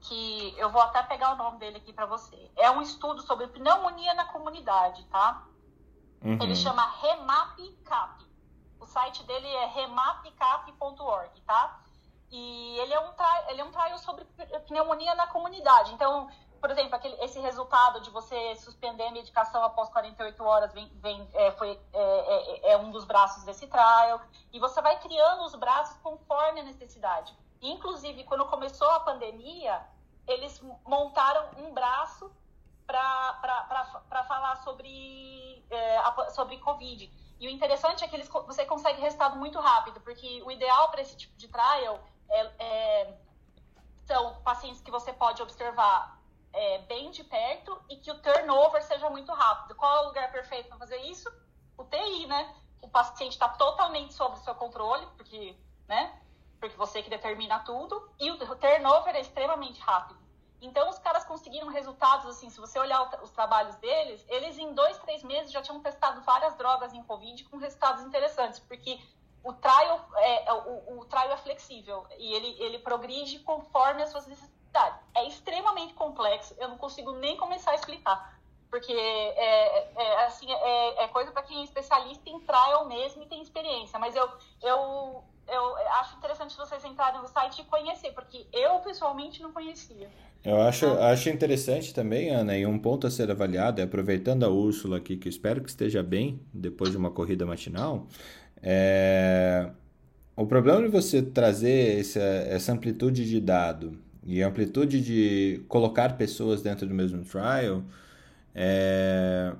que eu vou até pegar o nome dele aqui para você. É um estudo sobre pneumonia na comunidade, tá? Uhum. Ele chama RemapCap. O site dele é remapcap.org, tá? E ele é um ele é um trial sobre pneumonia na comunidade. Então, por exemplo, aquele, esse resultado de você suspender a medicação após 48 horas vem, vem, é, foi, é, é, é, um dos braços desse trial. E você vai criando os braços conforme a necessidade. Inclusive, quando começou a pandemia, eles montaram um braço para falar sobre, é, sobre Covid. E o interessante é que eles, você consegue resultado muito rápido, porque o ideal para esse tipo de trial é, é, são pacientes que você pode observar é, bem de perto e que o turnover seja muito rápido. Qual é o lugar perfeito para fazer isso? O TI, né? O paciente está totalmente sob seu controle, porque, né? Porque você que determina tudo, e o turnover é extremamente rápido. Então, os caras conseguiram resultados, assim, se você olhar os trabalhos deles, eles em dois, três meses já tinham testado várias drogas em Covid com resultados interessantes, porque o trial é, é o, o trial é flexível e ele, ele progride conforme as suas necessidades é extremamente complexo, eu não consigo nem começar a explicar. Porque é, é, é assim, é, é coisa para quem é especialista em trial mesmo e tem experiência. Mas eu, eu, eu acho interessante vocês entrarem no site e conhecer, porque eu pessoalmente não conhecia. Eu acho, acho interessante também, Ana, e um ponto a ser avaliado, é aproveitando a Úrsula aqui, que espero que esteja bem depois de uma corrida matinal, é... o problema de você trazer essa, essa amplitude de dado e amplitude de colocar pessoas dentro do mesmo trial é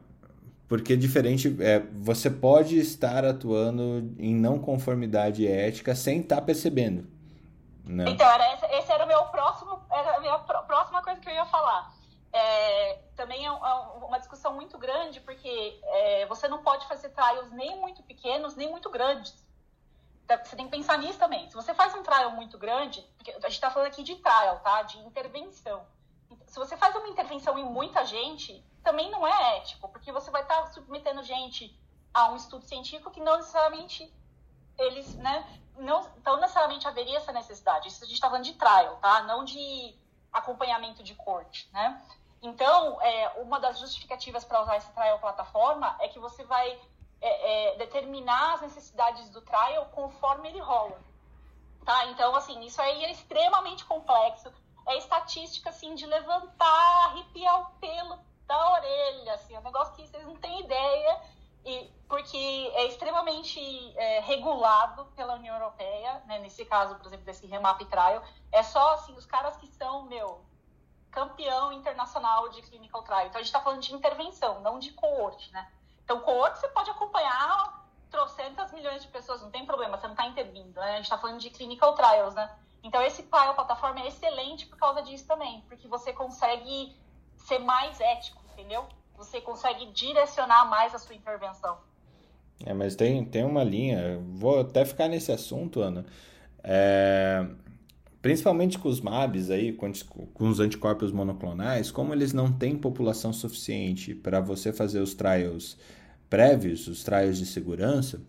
porque diferente é, você pode estar atuando em não conformidade ética sem estar tá percebendo né? então era esse, era o meu próximo era a minha próxima coisa que eu ia falar é, também é, é uma discussão muito grande porque é, você não pode fazer trials nem muito pequenos nem muito grandes você tem que pensar nisso também. Se você faz um trial muito grande, porque a gente está falando aqui de trial, tá? De intervenção. Se você faz uma intervenção em muita gente, também não é ético, porque você vai estar submetendo gente a um estudo científico que não necessariamente eles, né, não, não necessariamente haveria essa necessidade. Isso a gente está falando de trial, tá? Não de acompanhamento de corte, né? Então, é, uma das justificativas para usar esse trial plataforma é que você vai é, é, determinar as necessidades do trial conforme ele rola. Tá? Então, assim, isso aí é extremamente complexo. É estatística, assim, de levantar, arrepiar o pelo da orelha, assim, é um negócio que vocês não têm ideia, e, porque é extremamente é, regulado pela União Europeia, né? nesse caso, por exemplo, desse Remap Trial, é só, assim, os caras que são, meu, campeão internacional de clinical trial. Então, a gente está falando de intervenção, não de coorte, né? Então, coorte você pode acompanhar trocentas milhões de pessoas, não tem problema, você não está intervindo, né? A gente está falando de clinical trials, né? Então, esse trial plataforma é excelente por causa disso também, porque você consegue ser mais ético, entendeu? Você consegue direcionar mais a sua intervenção. É, mas tem, tem uma linha, vou até ficar nesse assunto, Ana. É, principalmente com os MABs aí, com, com os anticorpos monoclonais, como eles não têm população suficiente para você fazer os trials prévios, os trials de segurança,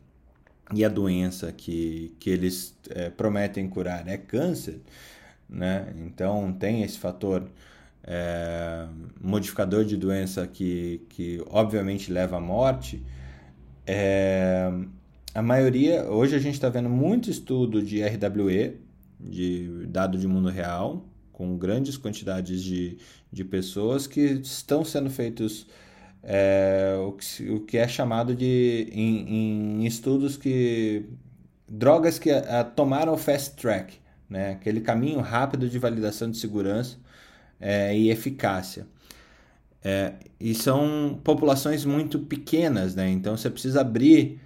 e a doença que, que eles é, prometem curar é câncer, né? Então tem esse fator é, modificador de doença que, que obviamente leva à morte. É, a maioria, hoje a gente está vendo muito estudo de RWE, de dado de mundo real, com grandes quantidades de, de pessoas que estão sendo feitos é, o, que, o que é chamado de em, em estudos que drogas que a, a tomaram o fast track, né? aquele caminho rápido de validação de segurança é, e eficácia. É, e são populações muito pequenas, né? então você precisa abrir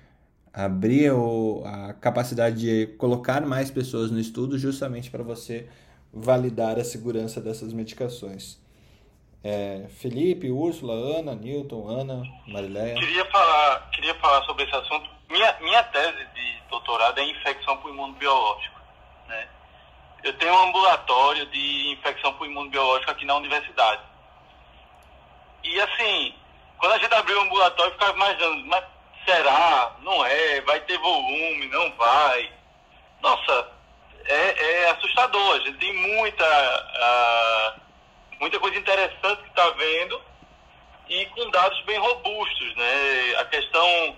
abrir o, a capacidade de colocar mais pessoas no estudo justamente para você validar a segurança dessas medicações. É, Felipe, Úrsula, Ana, Newton, Ana, Marileia. Queria falar, queria falar sobre esse assunto. minha, minha tese de doutorado é infecção por imunobiológico. Eu tenho um ambulatório de infecção por imunobiológico aqui na universidade. E assim, quando a gente abriu o ambulatório, ficava imaginando, mas será? Não é? Vai ter volume? Não vai? Nossa, é, é assustador. A gente tem muita, uh, muita coisa interessante que está vendo e com dados bem robustos, né? A questão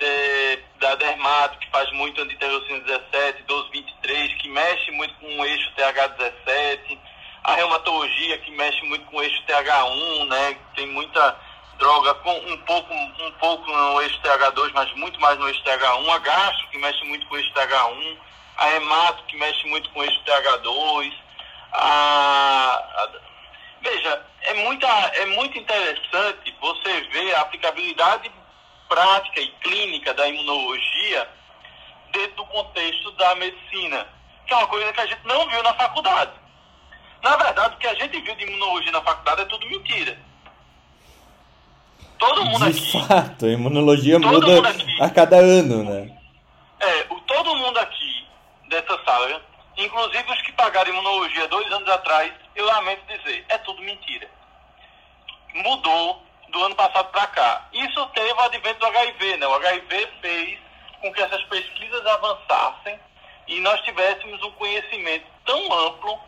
é, da dermato, que faz muito antiterrorcina 17, 12, 23, que mexe muito com o eixo TH17, a reumatologia, que mexe muito com o eixo TH1, né? Tem muita droga com um pouco, um pouco no eixo TH2, mas muito mais no eixo TH1, a gastro, que mexe muito com o eixo TH1, a hemato, que mexe muito com o eixo TH2, a, a veja, é, muita, é muito interessante você ver a aplicabilidade prática e clínica da imunologia dentro do contexto da medicina, que é uma coisa que a gente não viu na faculdade. Na verdade, o que a gente viu de imunologia na faculdade é tudo mentira. Todo mundo de aqui. fato, a imunologia muda aqui, a cada ano, né? É, o, todo mundo aqui dessa sala, inclusive os que pagaram imunologia dois anos atrás, eu lamento dizer, é tudo mentira. Mudou do ano passado para cá. Isso teve o advento do HIV, né? O HIV fez com que essas pesquisas avançassem e nós tivéssemos um conhecimento tão amplo,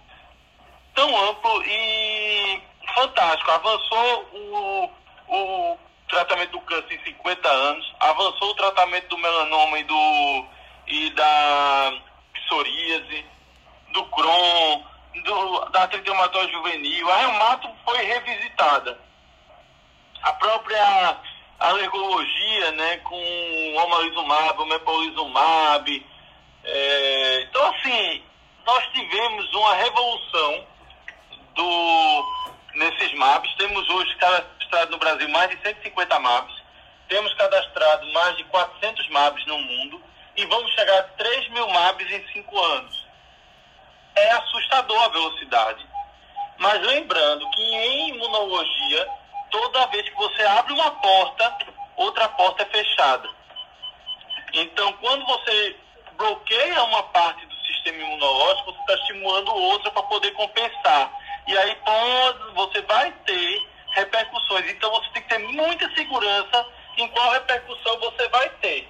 tão amplo e fantástico. Avançou o, o tratamento do câncer em 50 anos, avançou o tratamento do melanoma e, do, e da psoríase, do Crohn, do, da artrite juvenil. A reumato foi revisitada a própria alergologia, né, com omalizumab, o mepolizumab. É, então, assim, nós tivemos uma revolução do, nesses MABs. Temos hoje cadastrado no Brasil mais de 150 MABs. Temos cadastrado mais de 400 MABs no mundo. E vamos chegar a 3 mil MABs em 5 anos. É assustador a velocidade. Mas lembrando que em imunologia toda vez que você abre uma porta, outra porta é fechada. Então, quando você bloqueia uma parte do sistema imunológico, você está estimulando outra para poder compensar. E aí você vai ter repercussões. Então, você tem que ter muita segurança em qual repercussão você vai ter.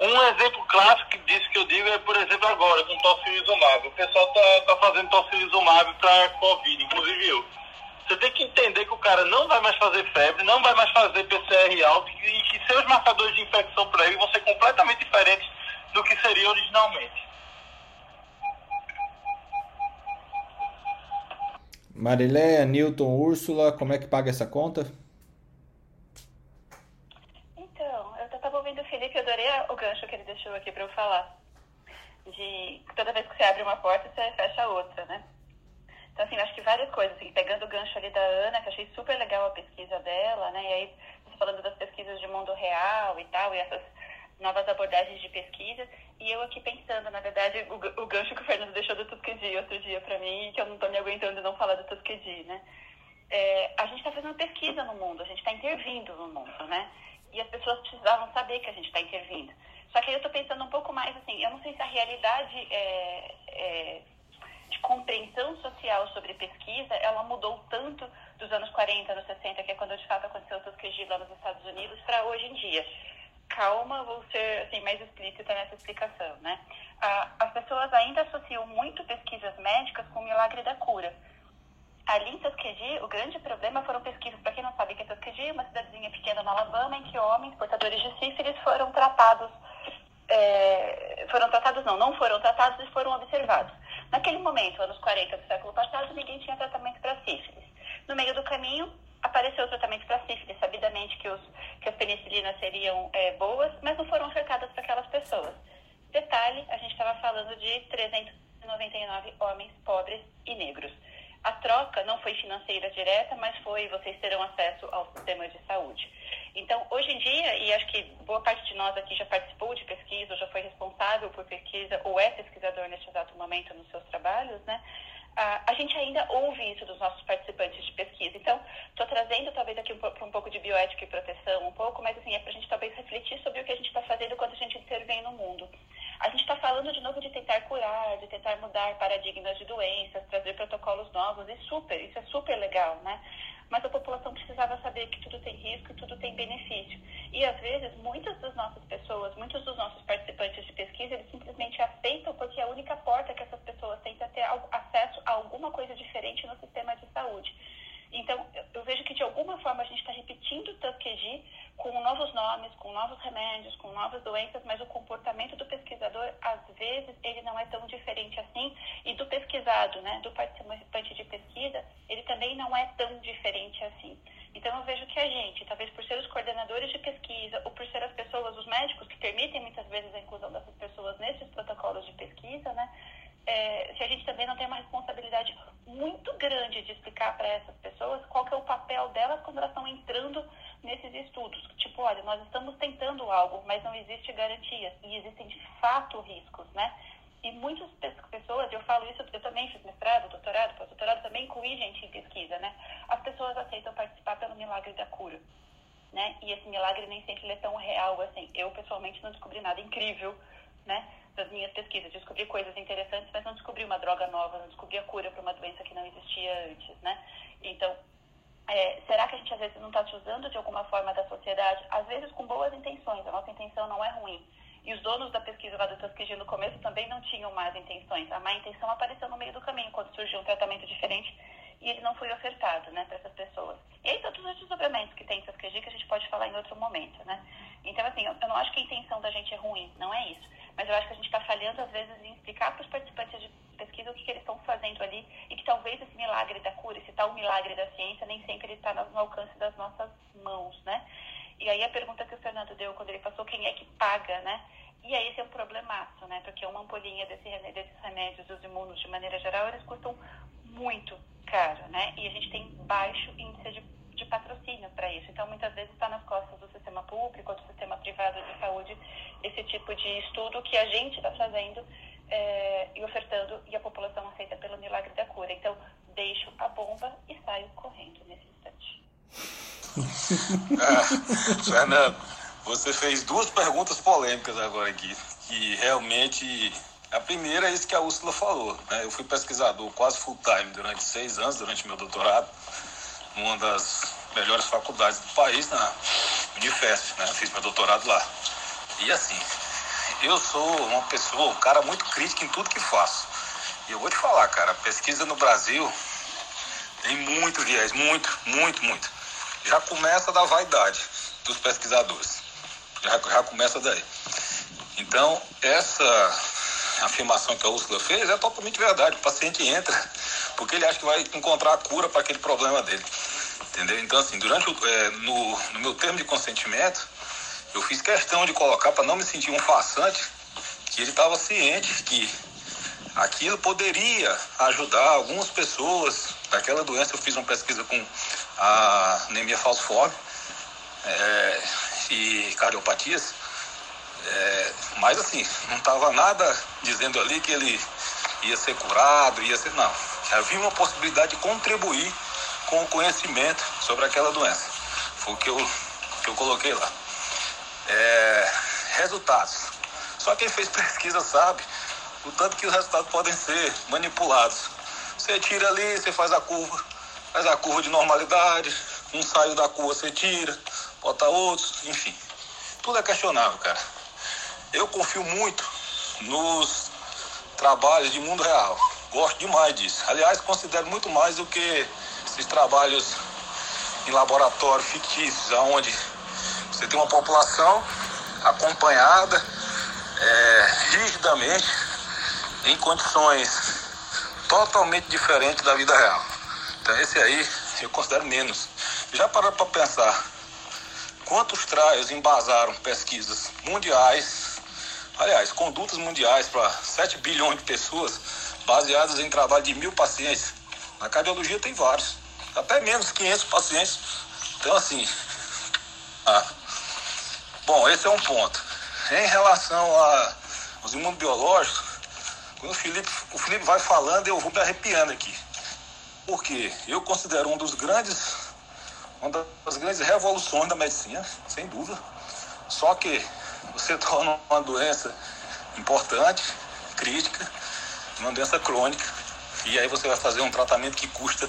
Um exemplo clássico disso que eu digo é, por exemplo, agora com tocilizumab. O pessoal está tá fazendo tocilizumab para Covid, inclusive eu. Você tem que entender que o cara não vai mais fazer febre, não vai mais fazer PCR alto e que seus marcadores de infecção para ele vão ser completamente diferentes do que seria originalmente. Mariléia, Newton, Úrsula, como é que paga essa conta? Então, eu estava ouvindo o Felipe, eu adorei o gancho que ele deixou aqui para eu falar. De toda vez que você abre uma porta, você fecha outra, né? Então, assim, acho que várias coisas, assim, pegando o gancho ali da Ana, que achei super legal a pesquisa dela, né? E aí, falando das pesquisas de mundo real e tal, e essas novas abordagens de pesquisa. E eu aqui pensando, na verdade, o, o gancho que o Fernando deixou do Tuskegee outro dia para mim, que eu não estou me aguentando não falar do Tuskegee, né? É, a gente está fazendo pesquisa no mundo, a gente está intervindo no mundo, né? E as pessoas precisavam saber que a gente está intervindo. Só que aí eu estou pensando um pouco mais assim, eu não sei se a realidade é, é de compreensão social sobre pesquisa, ela mudou tanto dos anos 40, anos 60, que é quando de fato aconteceu o Tuskegee lá nos Estados Unidos, para hoje em dia. Calma, vou ser assim, mais explícita nessa explicação, né? as pessoas ainda associam muito pesquisas médicas com o milagre da cura. Ali em Tuskegee, o grande problema foram pesquisas, para quem não sabe que é Tuskegee, uma cidadezinha pequena no Alabama, em que homens portadores de sífilis foram tratados, é, foram tratados não, não foram tratados e foram observados. Naquele momento, anos 40 do século passado, ninguém tinha tratamento para sífilis. No meio do caminho, apareceu o tratamento para sífilis, sabidamente que, os, que as penicilinas seriam é, boas, mas não foram ofertadas para aquelas pessoas. Detalhe, a gente estava falando de 399 homens pobres e negros. A troca não foi financeira direta, mas foi vocês terão acesso ao sistema de saúde. Então, hoje em dia, e acho que boa parte de nós aqui já participou de pesquisa, já foi responsável por pesquisa, ou é pesquisador neste exato momento nos seus trabalhos, né? A gente ainda ouve isso dos nossos participantes de pesquisa. Então, estou trazendo talvez aqui um, um pouco de bioética e proteção, um pouco, mas assim, é para a gente talvez refletir sobre o que a gente está fazendo quando a gente intervém no mundo. A gente está falando de novo de tentar curar, de tentar mudar paradigmas de doenças, trazer protocolos novos, e super, isso é super legal, né? Mas a população precisava saber que tudo tem risco e tudo tem benefício. E às vezes, muitas das nossas pessoas, muitos dos nossos participantes de pesquisa, eles simplesmente aceitam porque é a única porta que essas pessoas têm para ter acesso a alguma coisa diferente no sistema de saúde. Então, eu vejo que de alguma forma a gente está repetindo o Tuskegee com novos nomes, com novos remédios, com novas doenças, mas o comportamento do pesquisador, às vezes, ele não é tão diferente assim, e do pesquisado, né, do participante de pesquisa, ele também não é tão diferente assim. Então, eu vejo que a gente, talvez por ser os coordenadores de pesquisa, ou por ser as pessoas, os médicos que permitem muitas vezes a inclusão dessas pessoas nesses protocolos de pesquisa, né, é, se a gente também não tem uma responsabilidade muito grande de explicar para essas pessoas qual que é o papel delas quando elas estão entrando nesses estudos. Tipo, olha, nós estamos tentando algo, mas não existe garantia. E existem, de fato, riscos, né? E muitas pessoas, eu falo isso, eu também fiz mestrado, doutorado, pós-doutorado, também incluí gente em pesquisa, né? As pessoas aceitam participar pelo milagre da cura, né? E esse milagre nem sempre é tão real assim. Eu, pessoalmente, não descobri nada incrível, né? Pesquisas. Descobri coisas interessantes, mas não descobri uma droga nova, não descobri a cura para uma doença que não existia antes, né? Então, é, será que a gente às vezes não está se usando de alguma forma da sociedade? Às vezes com boas intenções, a nossa intenção não é ruim. E os donos da pesquisa lá do Tuskegee no começo também não tinham más intenções. A má intenção apareceu no meio do caminho, quando surgiu um tratamento diferente e ele não foi ofertado né, para essas pessoas. E aí todos os desdobramentos que tem em que a gente pode falar em outro momento, né? Então, assim, eu não acho que a intenção da gente é ruim, não é isso mas eu acho que a gente está falhando, às vezes, em explicar para os participantes de pesquisa o que, que eles estão fazendo ali e que talvez esse milagre da cura, esse tal milagre da ciência, nem sempre ele está no alcance das nossas mãos, né? E aí a pergunta que o Fernando deu quando ele passou, quem é que paga, né? E aí esse é um problemaço, né? Porque uma ampolinha desse, desses remédios, os imunos, de maneira geral, eles custam muito caro, né? E a gente tem baixo índice de, de patrocínio para isso. Então, muitas vezes está nas costas do sistema público ou do sistema privado de saúde esse tipo de estudo que a gente está fazendo é, e ofertando e a população aceita pelo milagre da cura. Então, deixo a bomba e saio correndo nesse instante. ah, Fernando, você fez duas perguntas polêmicas agora aqui, que realmente a primeira é isso que a Úrsula falou. Né? Eu fui pesquisador quase full time durante seis anos, durante meu doutorado, numa das melhores faculdades do país, na Unifesp. Né? Fiz meu doutorado lá. E assim, eu sou uma pessoa, um cara muito crítico em tudo que faço. E eu vou te falar, cara, pesquisa no Brasil tem muito viés, muito, muito, muito. Já começa da vaidade dos pesquisadores. Já, já começa daí. Então, essa afirmação que a Úrsula fez é totalmente verdade. O paciente entra porque ele acha que vai encontrar a cura para aquele problema dele. Entendeu? Então, assim, durante o, é, no, no meu termo de consentimento, eu fiz questão de colocar para não me sentir um farsante, que ele estava ciente que aquilo poderia ajudar algumas pessoas daquela doença. Eu fiz uma pesquisa com a anemia falciforme é, e cardiopatias. É, mas assim, não estava nada dizendo ali que ele ia ser curado, ia ser. Não. Havia uma possibilidade de contribuir com o conhecimento sobre aquela doença. Foi o que eu, que eu coloquei lá é, resultados. Só quem fez pesquisa sabe o tanto que os resultados podem ser manipulados. Você tira ali, você faz a curva, faz a curva de normalidade, um saiu da curva, você tira, bota outros, enfim. Tudo é questionável, cara. Eu confio muito nos trabalhos de mundo real. Gosto demais disso. Aliás, considero muito mais do que esses trabalhos em laboratório fictícios, aonde você tem uma população acompanhada é, rigidamente em condições totalmente diferentes da vida real. Então esse aí eu considero menos. Já parou para pensar quantos trials embasaram pesquisas mundiais, aliás, condutas mundiais para 7 bilhões de pessoas baseadas em trabalho de mil pacientes. Na cardiologia tem vários, até menos 500 pacientes. Então assim, ah, Bom, esse é um ponto. Em relação aos imunobiológicos, quando o Felipe, o Felipe vai falando, eu vou me arrepiando aqui. Porque eu considero um dos grandes, uma das grandes revoluções da medicina, sem dúvida. Só que você torna uma doença importante, crítica, uma doença crônica, e aí você vai fazer um tratamento que custa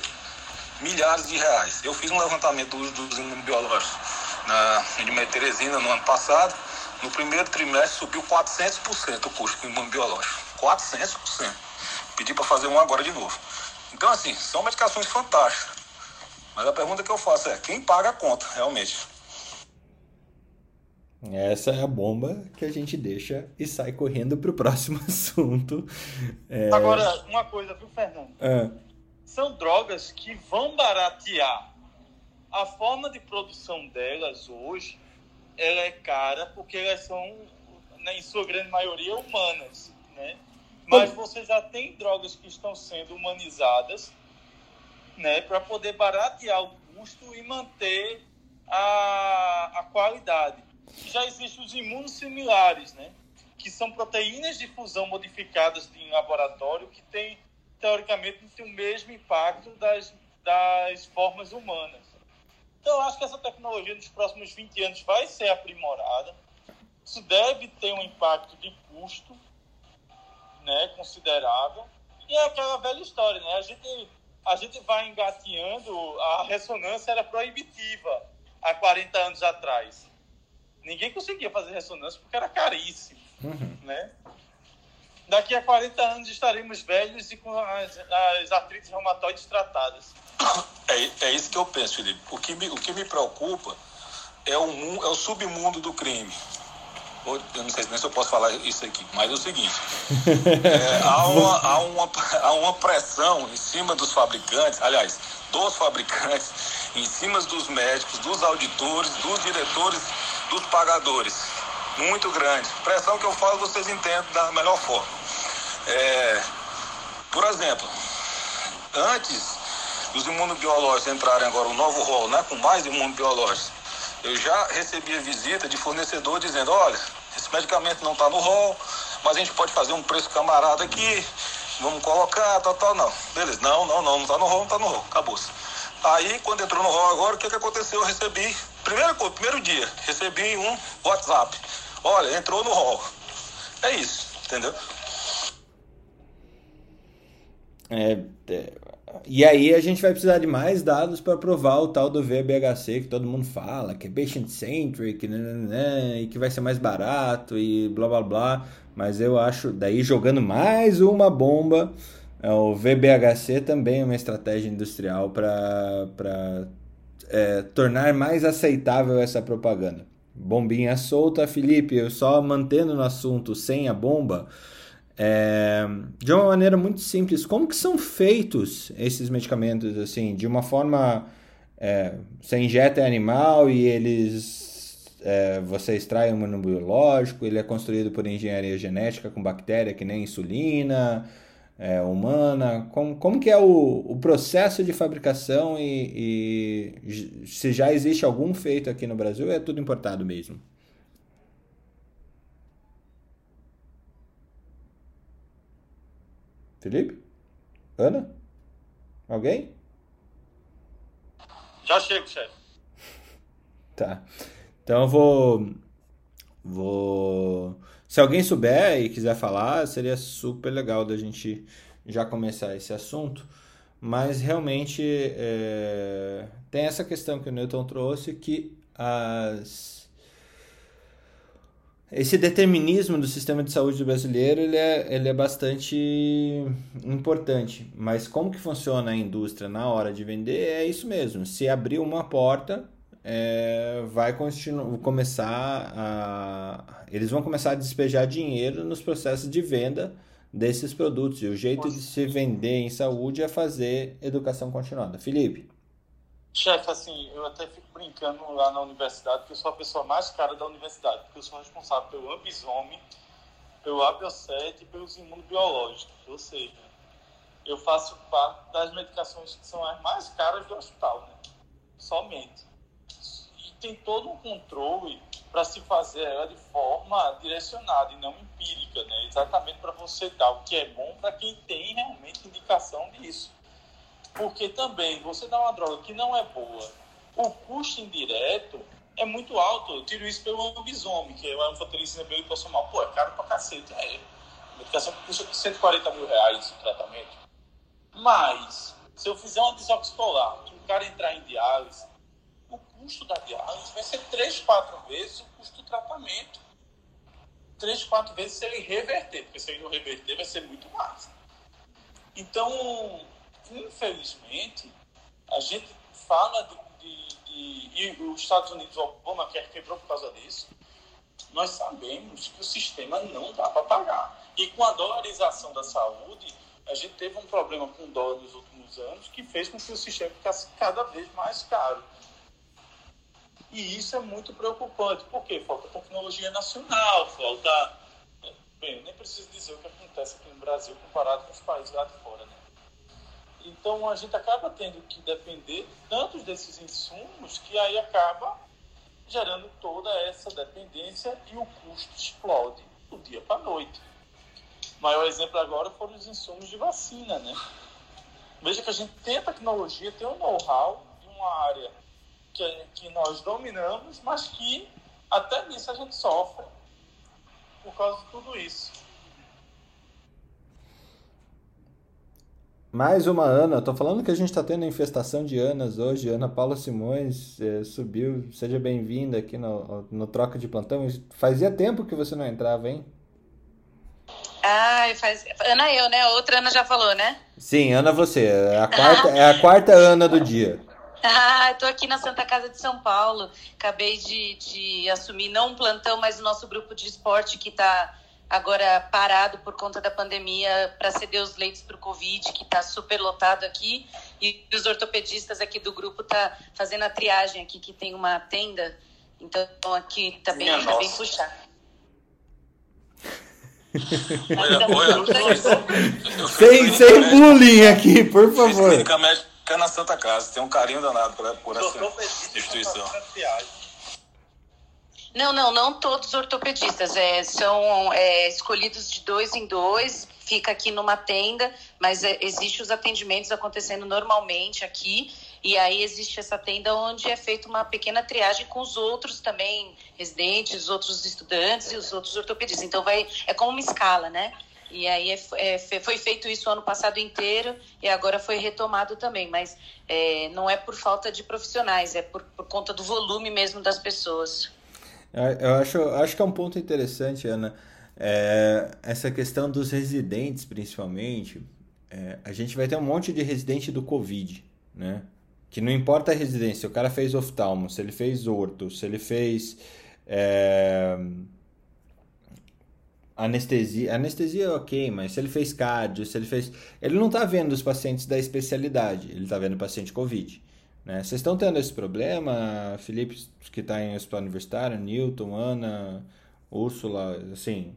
milhares de reais. Eu fiz um levantamento dos, dos imunobiológicos na Unimed Teresina no ano passado. No primeiro trimestre subiu 400% o custo do imunobiológico. 400%. Pedi para fazer um agora de novo. Então, assim, são medicações fantásticas. Mas a pergunta que eu faço é: quem paga a conta, realmente? Essa é a bomba que a gente deixa e sai correndo para o próximo assunto. É... Agora, uma coisa, viu, Fernando? É. São drogas que vão baratear. A forma de produção delas hoje, ela é cara porque elas são, né, em sua grande maioria, humanas, né? Mas você já tem drogas que estão sendo humanizadas, né, para poder baratear o custo e manter a, a qualidade já existem os imunossimilares, né? que são proteínas de fusão modificadas em laboratório que têm, teoricamente, o mesmo impacto das, das formas humanas. Então, eu acho que essa tecnologia nos próximos 20 anos vai ser aprimorada. Isso deve ter um impacto de custo né, considerável. E é aquela velha história, né? A gente, a gente vai engateando, a ressonância era proibitiva há 40 anos atrás ninguém conseguia fazer ressonância porque era caríssimo, uhum. né? Daqui a 40 anos estaremos velhos e com as, as artrites reumatoides tratadas. É, é isso que eu penso, Felipe. O que me, o que me preocupa é o, é o submundo do crime. Eu não sei nem se eu posso falar isso aqui, mas é o seguinte: é, há, uma, há, uma, há uma pressão em cima dos fabricantes, aliás, dos fabricantes, em cima dos médicos, dos auditores, dos diretores dos pagadores. Muito grande. Pressão que eu falo, vocês entendem da melhor forma. É, por exemplo, antes dos imunobiológicos entrarem agora um novo rol, né, com mais imunobiológicos, eu já recebia visita de fornecedor dizendo, olha, esse medicamento não está no rol, mas a gente pode fazer um preço camarada aqui, vamos colocar, tal, tal, não. Beleza, não, não, não, não está no rol, não está no rol, acabou-se. Aí, quando entrou no rol agora, o que, que aconteceu? Eu recebi Primeiro, primeiro dia, recebi um WhatsApp. Olha, entrou no hall. É isso, entendeu? É, é, e aí a gente vai precisar de mais dados para provar o tal do VBHC que todo mundo fala, que é patient-centric, né, né, né, e que vai ser mais barato e blá blá blá. Mas eu acho, daí jogando mais uma bomba, é, o VBHC também é uma estratégia industrial para é, tornar mais aceitável essa propaganda. Bombinha solta, Felipe, eu só mantendo no assunto sem a bomba, é, de uma maneira muito simples, como que são feitos esses medicamentos, assim, de uma forma, é, você injeta animal e eles, é, você extrai um imunobiológico, ele é construído por engenharia genética com bactéria que nem insulina, é, humana? Como, como que é o, o processo de fabricação e, e, se já existe algum feito aqui no Brasil é tudo importado mesmo? Felipe? Ana? Alguém? Já chego, chefe. Tá. Então eu vou. Vou se alguém souber e quiser falar, seria super legal da gente já começar esse assunto. Mas realmente é, tem essa questão que o Newton trouxe que as, esse determinismo do sistema de saúde brasileiro ele é, ele é bastante importante. Mas como que funciona a indústria na hora de vender é isso mesmo. Se abrir uma porta, é, vai começar a. Eles vão começar a despejar dinheiro nos processos de venda desses produtos. E o jeito de se vender em saúde é fazer educação continuada. Felipe. Chefe, assim, eu até fico brincando lá na universidade, que eu sou a pessoa mais cara da universidade, porque eu sou responsável pelo Ambisome, pelo ABO7 e pelos imunobiológicos. Ou seja, eu faço parte das medicações que são as mais caras do hospital, né? Somente tem todo um controle para se fazer ela de forma direcionada e não empírica, né? exatamente para você dar o que é bom para quem tem realmente indicação disso. Porque também você dá uma droga que não é boa, o custo indireto é muito alto. Eu tiro isso pelo lobisomem, que é uma anfotericina bem mal. Pô, é caro pra cacete. É. Medicação que custa 140 mil reais o tratamento. Mas, se eu fizer uma desoxicolato, o cara entrar em diálise, o custo da diálise vai ser 3, 4 vezes o custo do tratamento. 3, 4 vezes se ele reverter, porque se ele não reverter vai ser muito mais. Então, infelizmente, a gente fala de, de, de e os Estados Unidos, Obama quebrou por causa disso. Nós sabemos que o sistema não dá para pagar. E com a dolarização da saúde, a gente teve um problema com o dólar nos últimos anos que fez com que o sistema ficasse cada vez mais caro. E isso é muito preocupante, porque falta tecnologia nacional, falta. Bem, eu nem preciso dizer o que acontece aqui no Brasil comparado com os países lá de fora, né? Então a gente acaba tendo que depender tantos desses insumos que aí acaba gerando toda essa dependência e o custo explode do dia para a noite. O maior exemplo agora foram os insumos de vacina, né? Veja que a gente tem a tecnologia, tem o know-how de uma área que, que nós dominamos, mas que até nisso a gente sofre por causa de tudo isso. Mais uma Ana. Tô falando que a gente está tendo infestação de Anas hoje. Ana Paula Simões eh, subiu. Seja bem-vinda aqui no, no Troca de Plantão. Fazia tempo que você não entrava, hein? Ah, faz... Ana eu, né? Outra Ana já falou, né? Sim, Ana você. É a quarta, é a quarta Ana do dia. Ah, estou aqui na Santa Casa de São Paulo. Acabei de, de assumir, não um plantão, mas o nosso grupo de esporte que está agora parado por conta da pandemia para ceder os leitos para o Covid, que está super lotado aqui. E os ortopedistas aqui do grupo tá fazendo a triagem aqui, que tem uma tenda. Então aqui está bem, tá bem puxado. Olha, olha, sem, sem bullying aqui, por favor. Clínica médica na Santa Casa. Tem um carinho danado por, por essa instituição. Não, não, não todos ortopedistas. É, são é, escolhidos de dois em dois, fica aqui numa tenda, mas é, existe os atendimentos acontecendo normalmente aqui. E aí existe essa tenda onde é feita uma pequena triagem com os outros também residentes, os outros estudantes e os outros ortopedistas. Então vai, é como uma escala, né? E aí é, é, foi feito isso o ano passado inteiro e agora foi retomado também. Mas é, não é por falta de profissionais, é por, por conta do volume mesmo das pessoas. Eu acho, acho que é um ponto interessante, Ana. É, essa questão dos residentes, principalmente. É, a gente vai ter um monte de residente do Covid, né? Que não importa a residência, o cara fez oftalmo, se ele fez orto, se ele fez é, anestesia. Anestesia é ok, mas se ele fez cardio, se ele fez. Ele não está vendo os pacientes da especialidade, ele está vendo paciente Covid. Né? Vocês estão tendo esse problema, Felipe, que está em hospital universitário, Newton, Ana, Úrsula, assim,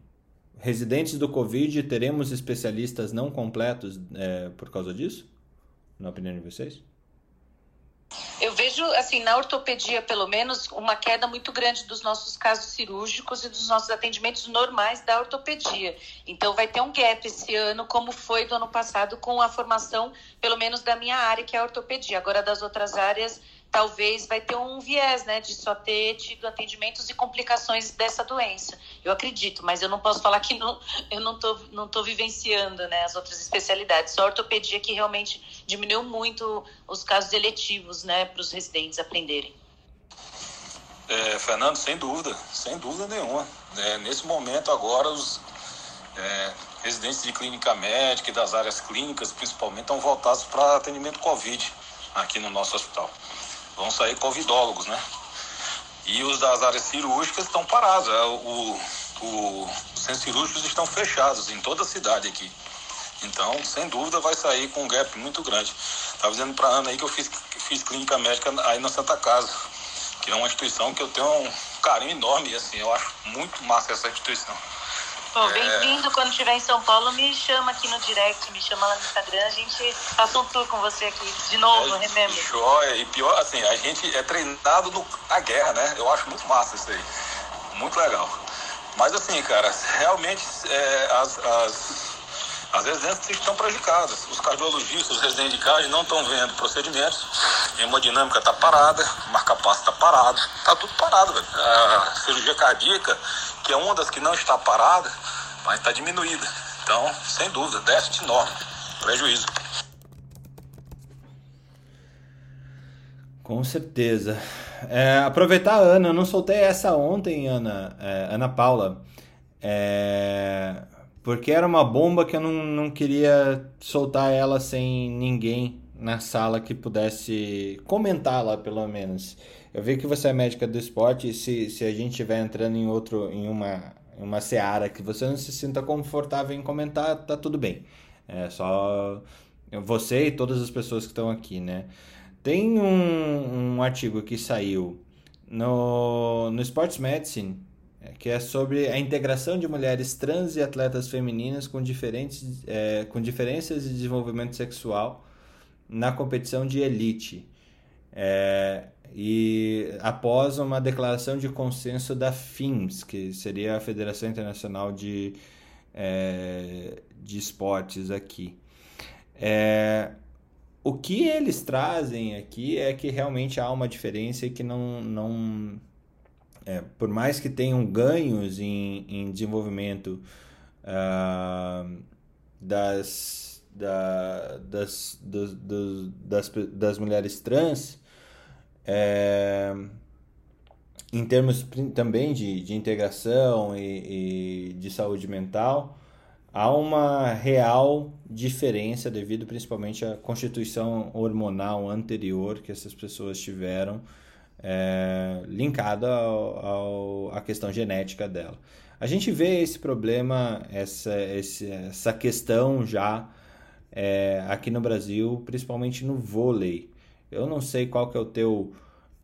residentes do Covid, teremos especialistas não completos é, por causa disso? Na opinião de vocês? Eu vejo, assim, na ortopedia, pelo menos, uma queda muito grande dos nossos casos cirúrgicos e dos nossos atendimentos normais da ortopedia. Então, vai ter um gap esse ano, como foi do ano passado, com a formação, pelo menos da minha área, que é a ortopedia. Agora, das outras áreas, talvez vai ter um viés, né, de só ter tido atendimentos e complicações dessa doença. Eu acredito, mas eu não posso falar que não, eu não tô, não tô vivenciando, né, as outras especialidades. Só a ortopedia que realmente diminuiu muito os casos eletivos, né, para os residentes aprenderem. É, Fernando, sem dúvida, sem dúvida nenhuma. É, nesse momento agora os é, residentes de clínica médica e das áreas clínicas, principalmente, estão voltados para atendimento COVID aqui no nosso hospital vão sair covidólogos, né? E os das áreas cirúrgicas estão parados. É, o, o, os centros cirúrgicos estão fechados em toda a cidade aqui. Então, sem dúvida, vai sair com um gap muito grande. Estava dizendo para a Ana aí que eu fiz, fiz clínica médica aí na Santa Casa, que é uma instituição que eu tenho um carinho enorme, assim, eu acho muito massa essa instituição. Pô, bem-vindo. Quando estiver em São Paulo, me chama aqui no direct, me chama lá no Instagram. A gente passa um tour com você aqui de novo, é, remember. Joia. E pior, assim, a gente é treinado no, na guerra, né? Eu acho muito massa isso aí. Muito legal. Mas, assim, cara, realmente é, as, as, as residências estão prejudicadas. Os cardiologistas, os residentes de cardio não estão vendo procedimentos. A hemodinâmica está parada, o marca-passo está parado. Está tudo parado, velho. A cirurgia cardíaca que é uma das que não está parada, mas está diminuída. Então, sem dúvida, déficit enorme, prejuízo. Com certeza. É, aproveitar Ana, eu não soltei essa ontem, Ana, é, Ana Paula, é, porque era uma bomba que eu não, não queria soltar ela sem ninguém na sala que pudesse comentá-la, pelo menos. Eu vi que você é médica do esporte e se, se a gente estiver entrando em outro, em uma, em uma seara que você não se sinta confortável em comentar, tá tudo bem. É só você e todas as pessoas que estão aqui, né? Tem um, um artigo que saiu no, no Sports Medicine é, que é sobre a integração de mulheres trans e atletas femininas com, diferentes, é, com diferenças de desenvolvimento sexual na competição de elite. É, e após uma declaração de consenso da FIMS, que seria a Federação Internacional de, é, de Esportes aqui. É, o que eles trazem aqui é que realmente há uma diferença e que não. não é, por mais que tenham ganhos em, em desenvolvimento uh, das, da, das, das, das mulheres trans, é, em termos também de, de integração e, e de saúde mental, há uma real diferença devido principalmente à constituição hormonal anterior que essas pessoas tiveram é, linkada à questão genética dela. A gente vê esse problema, essa, essa questão já é, aqui no Brasil, principalmente no vôlei. Eu não sei qual que é o teu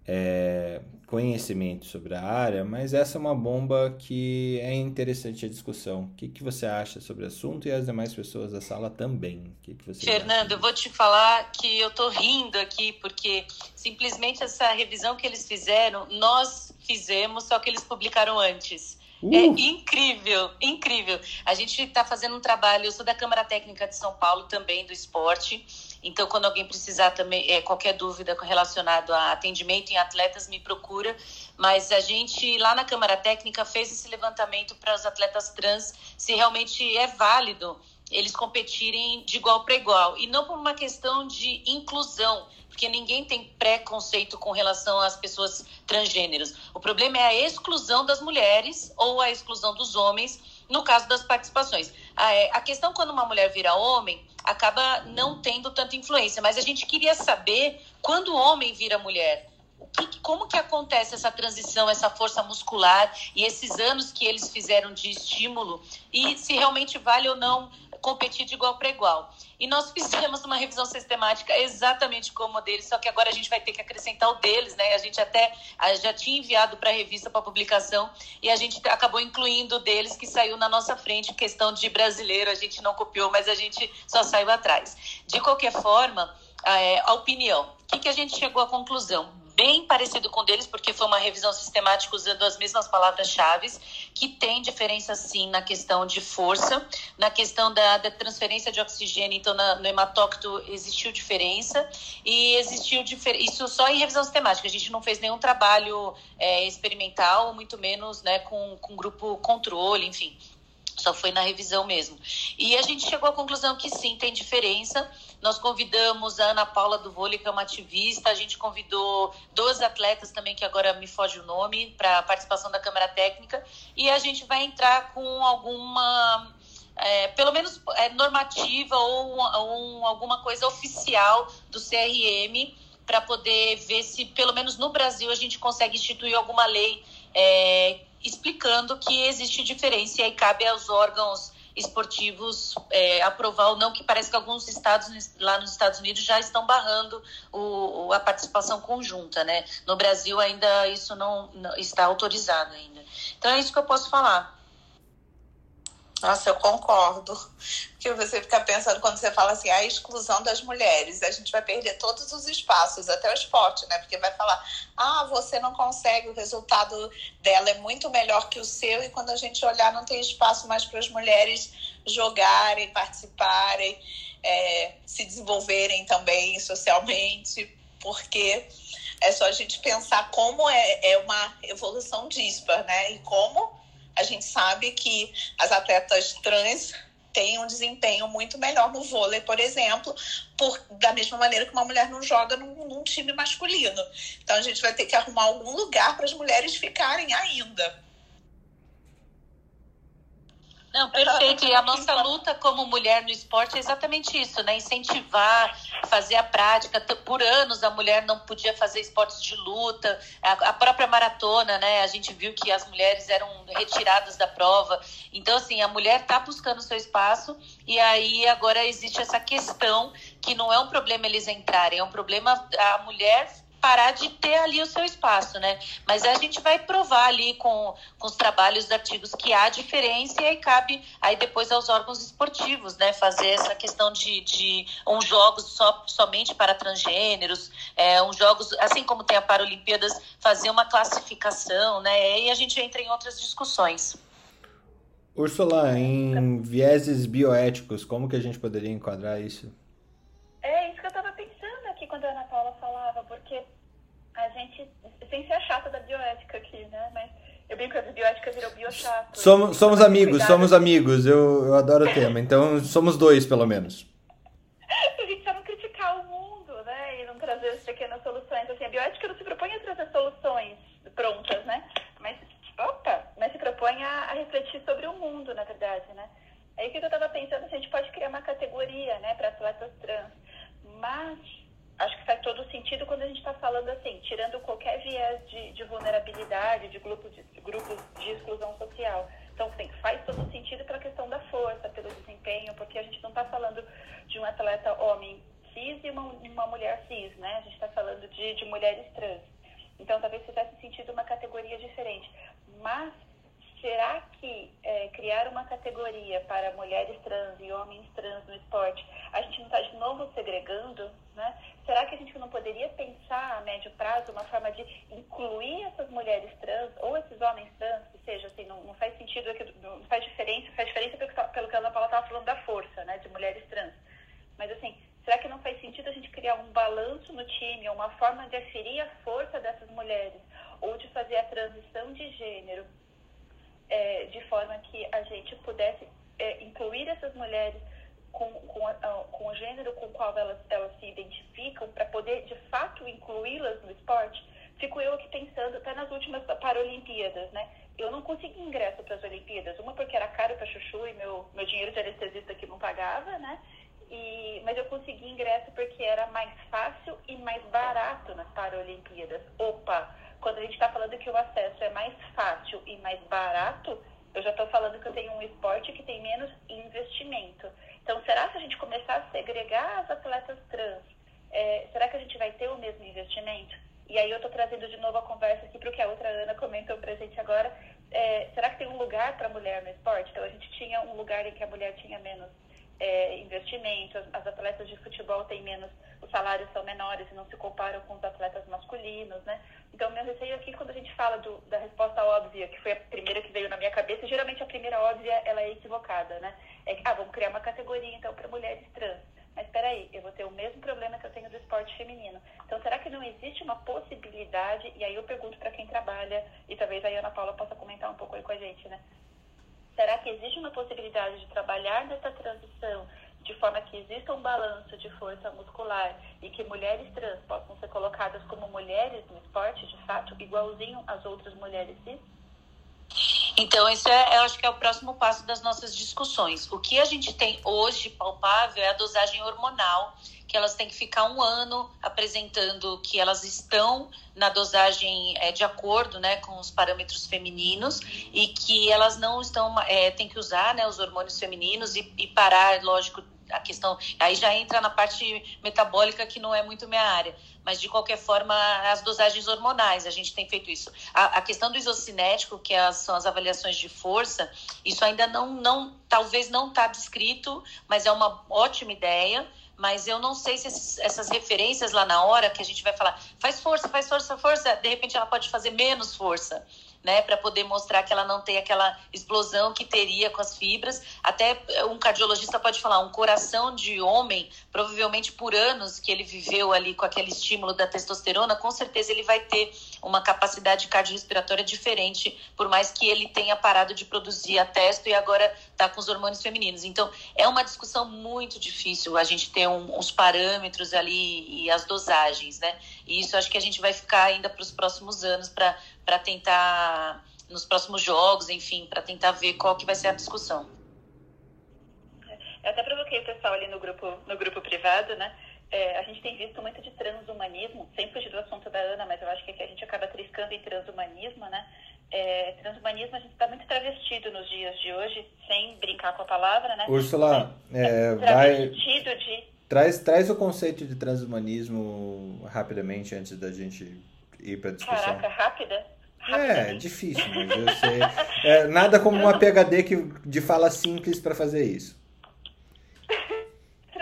é, conhecimento sobre a área, mas essa é uma bomba que é interessante a discussão. O que, que você acha sobre o assunto e as demais pessoas da sala também? O que, que você Fernando, acha? eu vou te falar que eu tô rindo aqui porque simplesmente essa revisão que eles fizeram, nós fizemos, só que eles publicaram antes. Uh. É incrível, incrível. A gente está fazendo um trabalho, eu sou da Câmara Técnica de São Paulo também, do esporte, então, quando alguém precisar também, é, qualquer dúvida relacionado a atendimento em atletas, me procura. Mas a gente, lá na Câmara Técnica, fez esse levantamento para os atletas trans se realmente é válido eles competirem de igual para igual. E não por uma questão de inclusão, porque ninguém tem preconceito com relação às pessoas transgêneros. O problema é a exclusão das mulheres ou a exclusão dos homens no caso das participações. A, é, a questão quando uma mulher vira homem acaba não tendo tanta influência, mas a gente queria saber quando o homem vira mulher. Como que acontece essa transição, essa força muscular e esses anos que eles fizeram de estímulo e se realmente vale ou não competir de igual para igual. E nós fizemos uma revisão sistemática exatamente como a deles, só que agora a gente vai ter que acrescentar o deles, né? A gente até já tinha enviado para a revista para publicação e a gente acabou incluindo o deles que saiu na nossa frente, questão de brasileiro, a gente não copiou, mas a gente só saiu atrás. De qualquer forma, é, a opinião. O que, que a gente chegou à conclusão? Bem parecido com o deles, porque foi uma revisão sistemática usando as mesmas palavras-chave, que tem diferença sim na questão de força, na questão da, da transferência de oxigênio, então na, no hematócito existiu diferença, e existiu isso só em revisão sistemática, a gente não fez nenhum trabalho é, experimental, muito menos né, com, com grupo controle, enfim. Só foi na revisão mesmo. E a gente chegou à conclusão que sim, tem diferença. Nós convidamos a Ana Paula do Vôlei, que é uma ativista. A gente convidou dois atletas também, que agora me foge o nome, para a participação da Câmara Técnica. E a gente vai entrar com alguma. É, pelo menos é, normativa ou, ou alguma coisa oficial do CRM para poder ver se, pelo menos no Brasil, a gente consegue instituir alguma lei é, explicando que existe diferença e aí cabe aos órgãos esportivos é, aprovar ou não, que parece que alguns estados lá nos Estados Unidos já estão barrando o, a participação conjunta, né? No Brasil ainda isso não, não está autorizado ainda. Então é isso que eu posso falar. Nossa, eu concordo. Porque você fica pensando quando você fala assim, a exclusão das mulheres, a gente vai perder todos os espaços, até o esporte, né? Porque vai falar, ah, você não consegue, o resultado dela é muito melhor que o seu, e quando a gente olhar, não tem espaço mais para as mulheres jogarem, participarem, é, se desenvolverem também socialmente, porque é só a gente pensar como é, é uma evolução dispar, né? E como a gente sabe que as atletas trans tem um desempenho muito melhor no vôlei, por exemplo, por, da mesma maneira que uma mulher não joga num, num time masculino. Então a gente vai ter que arrumar algum lugar para as mulheres ficarem ainda. Não, perfeito. E a nossa luta como mulher no esporte é exatamente isso, né? Incentivar, fazer a prática. Por anos a mulher não podia fazer esportes de luta. A própria maratona, né? A gente viu que as mulheres eram retiradas da prova. Então, assim, a mulher está buscando seu espaço e aí agora existe essa questão que não é um problema eles entrarem, é um problema a mulher parar de ter ali o seu espaço, né? Mas a gente vai provar ali com, com os trabalhos, artigos que há diferença e aí cabe aí depois aos órgãos esportivos, né? Fazer essa questão de, de uns jogos só, somente para transgêneros, é, uns jogos, assim como tem a Paralimpíadas, fazer uma classificação, né? E a gente entra em outras discussões. Ursula, em vieses bioéticos, como que a gente poderia enquadrar isso? É isso que eu estava pensando aqui quando a Ana Paula falava, porque a gente, sem ser a chata da bioética aqui, né? Mas eu brinco que a bioética virou biochato. Somos, somos amigos, somos amigos. Eu, eu adoro o tema. Então, somos dois, pelo menos. a gente só não criticar o mundo, né? E não trazer as pequenas soluções. Assim, a bioética não se propõe a trazer soluções prontas, né? Mas, opa, mas se propõe a, a refletir sobre o mundo, na verdade, né? Aí o que eu estava pensando, a gente pode criar uma categoria, né, para atletas trans. Mas acho que faz todo sentido quando a gente está falando assim, tirando qualquer viés de, de vulnerabilidade, de, grupo de, grupos de exclusão social. Então, assim, faz todo sentido pela questão da força, pelo desempenho, porque a gente não está falando de um atleta homem cis e uma, uma mulher cis, né? A gente está falando de, de mulheres trans. Então, talvez fizesse sentido uma categoria diferente. Mas, será que é, criar uma categoria para mulheres trans e homens trans no esporte, a gente não está de novo segregando, né? Será que a gente não poderia pensar a médio prazo uma forma de incluir essas mulheres trans ou esses homens trans, que seja assim, não, não faz sentido, não faz diferença, faz diferença pelo, pelo que a Ana Paula estava falando da força, né, de mulheres trans. Mas assim, será que não faz sentido a gente criar um balanço no time, uma forma de aferir a força dessas mulheres, ou de fazer a transição de gênero é, de forma que a gente pudesse é, incluir essas mulheres com, com, a, com o gênero com o qual elas, elas se identificam, para poder de fato incluí-las no esporte, fico eu aqui pensando, até nas últimas Paralimpíadas, né? Eu não consegui ingresso para as Olimpíadas, uma porque era caro para chuchu e meu, meu dinheiro de anestesista aqui não pagava, né? E, mas eu consegui ingresso porque era mais fácil e mais barato nas Paralimpíadas. Opa, quando a gente está falando que o acesso é mais fácil e mais barato, eu já estou falando que eu tenho um esporte que tem menos investimento. Então, será que a gente começar a segregar as atletas trans, é, será que a gente vai ter o mesmo investimento? E aí eu estou trazendo de novo a conversa aqui para o que a outra Ana comentou para a gente agora. É, será que tem um lugar para a mulher no esporte? Então, a gente tinha um lugar em que a mulher tinha menos é, investimento, as, as, atletas de futebol têm menos, os salários são menores e não se comparam com os atletas masculinos, né? Então, meu receio aqui, quando a gente fala do, da resposta óbvia, que foi a primeira que veio na minha cabeça, geralmente a primeira óbvia, ela é equivocada, né? É que, ah, vamos criar uma categoria, então, para mulheres trans. Mas espera aí, eu vou ter o mesmo problema que eu tenho do esporte feminino. Então, será que não existe uma possibilidade? E aí eu pergunto para quem trabalha, e talvez a Ana Paula possa comentar um pouco aí com a gente, né? Será que existe uma possibilidade de trabalhar nessa transição de forma que exista um balanço de força muscular e que mulheres trans possam ser colocadas como mulheres no esporte, de fato, igualzinho às outras mulheres cis? Então, isso é, eu acho que é o próximo passo das nossas discussões. O que a gente tem hoje palpável é a dosagem hormonal, que elas têm que ficar um ano apresentando que elas estão na dosagem é, de acordo né, com os parâmetros femininos e que elas não estão, é, tem que usar né, os hormônios femininos e, e parar, lógico, a questão. Aí já entra na parte metabólica, que não é muito minha área. Mas, de qualquer forma, as dosagens hormonais, a gente tem feito isso. A, a questão do isocinético, que as, são as avaliações de força, isso ainda não, não talvez não está descrito, mas é uma ótima ideia mas eu não sei se esses, essas referências lá na hora que a gente vai falar, faz força, faz força, força, de repente ela pode fazer menos força. Né, para poder mostrar que ela não tem aquela explosão que teria com as fibras. Até um cardiologista pode falar, um coração de homem, provavelmente por anos que ele viveu ali com aquele estímulo da testosterona, com certeza ele vai ter uma capacidade cardiorrespiratória diferente, por mais que ele tenha parado de produzir a testo e agora está com os hormônios femininos. Então, é uma discussão muito difícil a gente ter um, uns parâmetros ali e as dosagens, né? E isso acho que a gente vai ficar ainda para os próximos anos para tentar, nos próximos jogos, enfim, para tentar ver qual que vai ser a discussão. Eu até provoquei o pessoal ali no grupo, no grupo privado, né? é, a gente tem visto muito de transhumanismo, sem fugir do assunto da Ana, mas eu acho que aqui a gente acaba triscando em transhumanismo, né? É, transhumanismo a gente está muito travestido nos dias de hoje, sem brincar com a palavra, né? Úrsula, é, vai... De... Traz, traz o conceito de transhumanismo rapidamente antes da gente ir para discussão. Caraca, rápida? É, difícil, mas eu sei. É, nada como uma PHD que, de fala simples para fazer isso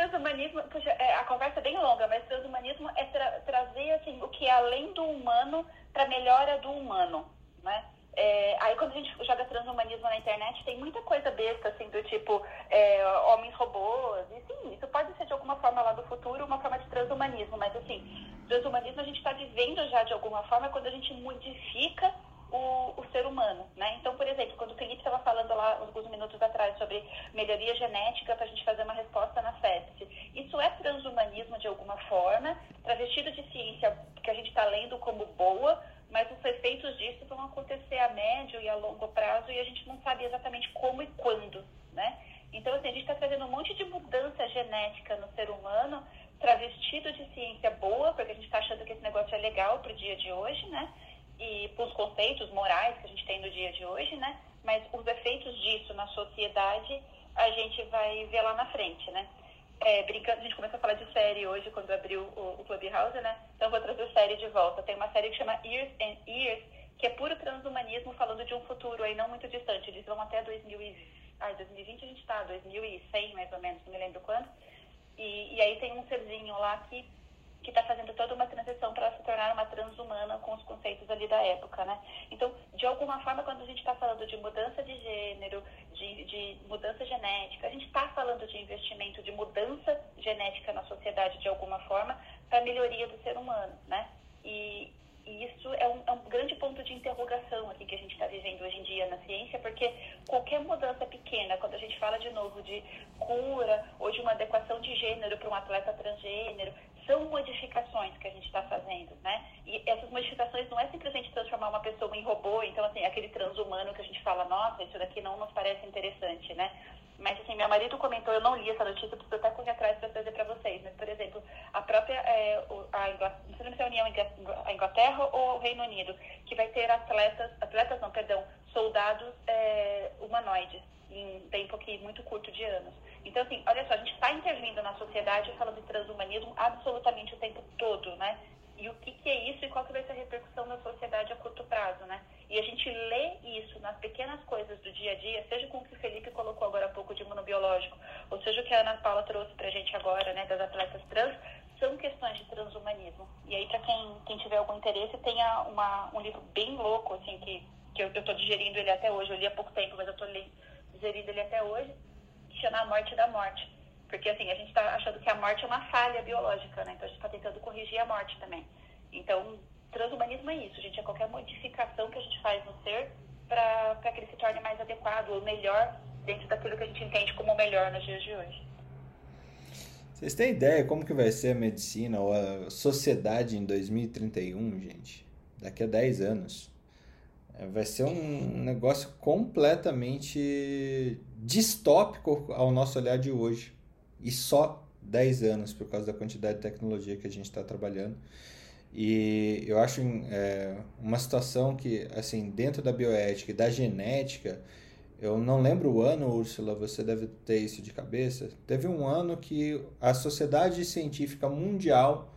transhumanismo, puxa, é, a conversa é bem longa, mas transhumanismo é tra trazer assim, o que é além do humano para melhora do humano, né? É, aí quando a gente joga transhumanismo na internet, tem muita coisa besta, assim, do tipo é, homens robôs, e sim, isso pode ser de alguma forma lá do futuro uma forma de transhumanismo, mas assim, transhumanismo a gente está vivendo já de alguma forma quando a gente modifica o, o ser humano, né? Então, por exemplo, quando o Felipe estava falando lá alguns minutos atrás sobre melhoria genética para a gente fazer uma resposta na FEST, isso é transhumanismo de alguma forma, travestido de ciência que a gente está lendo como boa, mas os efeitos disso vão acontecer a médio e a longo prazo e a gente não sabe exatamente como e quando, né? Então, assim, a gente está trazendo um monte de mudança genética no ser humano, travestido de ciência boa, porque a gente está achando que esse negócio é legal para o dia de hoje, né? e para os conceitos morais que a gente tem no dia de hoje, né? Mas os efeitos disso na sociedade a gente vai ver lá na frente, né? É, brincando, a gente começou a falar de série hoje quando abriu o, o Clubhouse, né? Então vou trazer série de volta. Tem uma série que chama Years and Years, que é puro transhumanismo falando de um futuro aí não muito distante. Eles vão até 2020, ai, 2020 a gente está, 2100 mais ou menos, não me lembro quando. E, e aí tem um serzinho lá que que está fazendo toda uma transição para se tornar uma transhumana com os conceitos ali da época, né? Então, de alguma forma, quando a gente está falando de mudança de gênero, de, de mudança genética, a gente está falando de investimento, de mudança genética na sociedade de alguma forma para melhoria do ser humano, né? E, e isso é um, é um, grande ponto de interrogação aqui que a gente está vivendo hoje em dia na ciência, porque qualquer mudança pequena, quando a gente fala de novo de cura ou de uma adequação de gênero para um atleta transgênero, são modificações que a gente está fazendo, né? E essas modificações não é simplesmente transformar uma pessoa em robô, então, assim, aquele transhumano que a gente fala, nossa, isso daqui não nos parece interessante, né? Mas, assim, meu marido comentou, eu não li essa notícia, preciso até correr atrás para trazer para vocês, mas, por exemplo, a própria, é, a Inglaterra, não sei se é a União, a Inglaterra ou o Reino Unido, que vai ter atletas, atletas não, perdão, soldados é, humanoides em tempo muito curto de anos. Então, assim, olha só, a gente está intervindo na sociedade falando de transhumanismo absolutamente o tempo todo, né? E o que, que, é isso e qual que vai ser a repercussão na sociedade a curto prazo, né? E a gente lê isso nas pequenas coisas do dia a dia, seja com o que o Felipe colocou agora há pouco de imunobiológico, ou seja o que a Ana Paula trouxe pra gente agora, né, das atletas trans, são questões de transhumanismo. E aí, para quem, quem tiver algum interesse, tem uma, um livro bem louco, assim, que, que eu, tô digerindo ele até hoje, eu li há pouco tempo, mas eu tô digerindo ele até hoje, chama A Morte da Morte. Porque, assim, a gente está achando que a morte é uma falha biológica, né? Então, a gente está tentando corrigir a morte também. Então, transhumanismo é isso, gente. É qualquer modificação que a gente faz no ser para que ele se torne mais adequado ou melhor dentro daquilo que a gente entende como melhor nos dias de hoje. Vocês têm ideia como que vai ser a medicina ou a sociedade em 2031, gente? Daqui a 10 anos. É, vai ser um negócio completamente distópico ao nosso olhar de hoje. E só 10 anos por causa da quantidade de tecnologia que a gente está trabalhando. E eu acho é, uma situação que, assim, dentro da bioética e da genética, eu não lembro o ano, Úrsula, você deve ter isso de cabeça. Teve um ano que a Sociedade Científica Mundial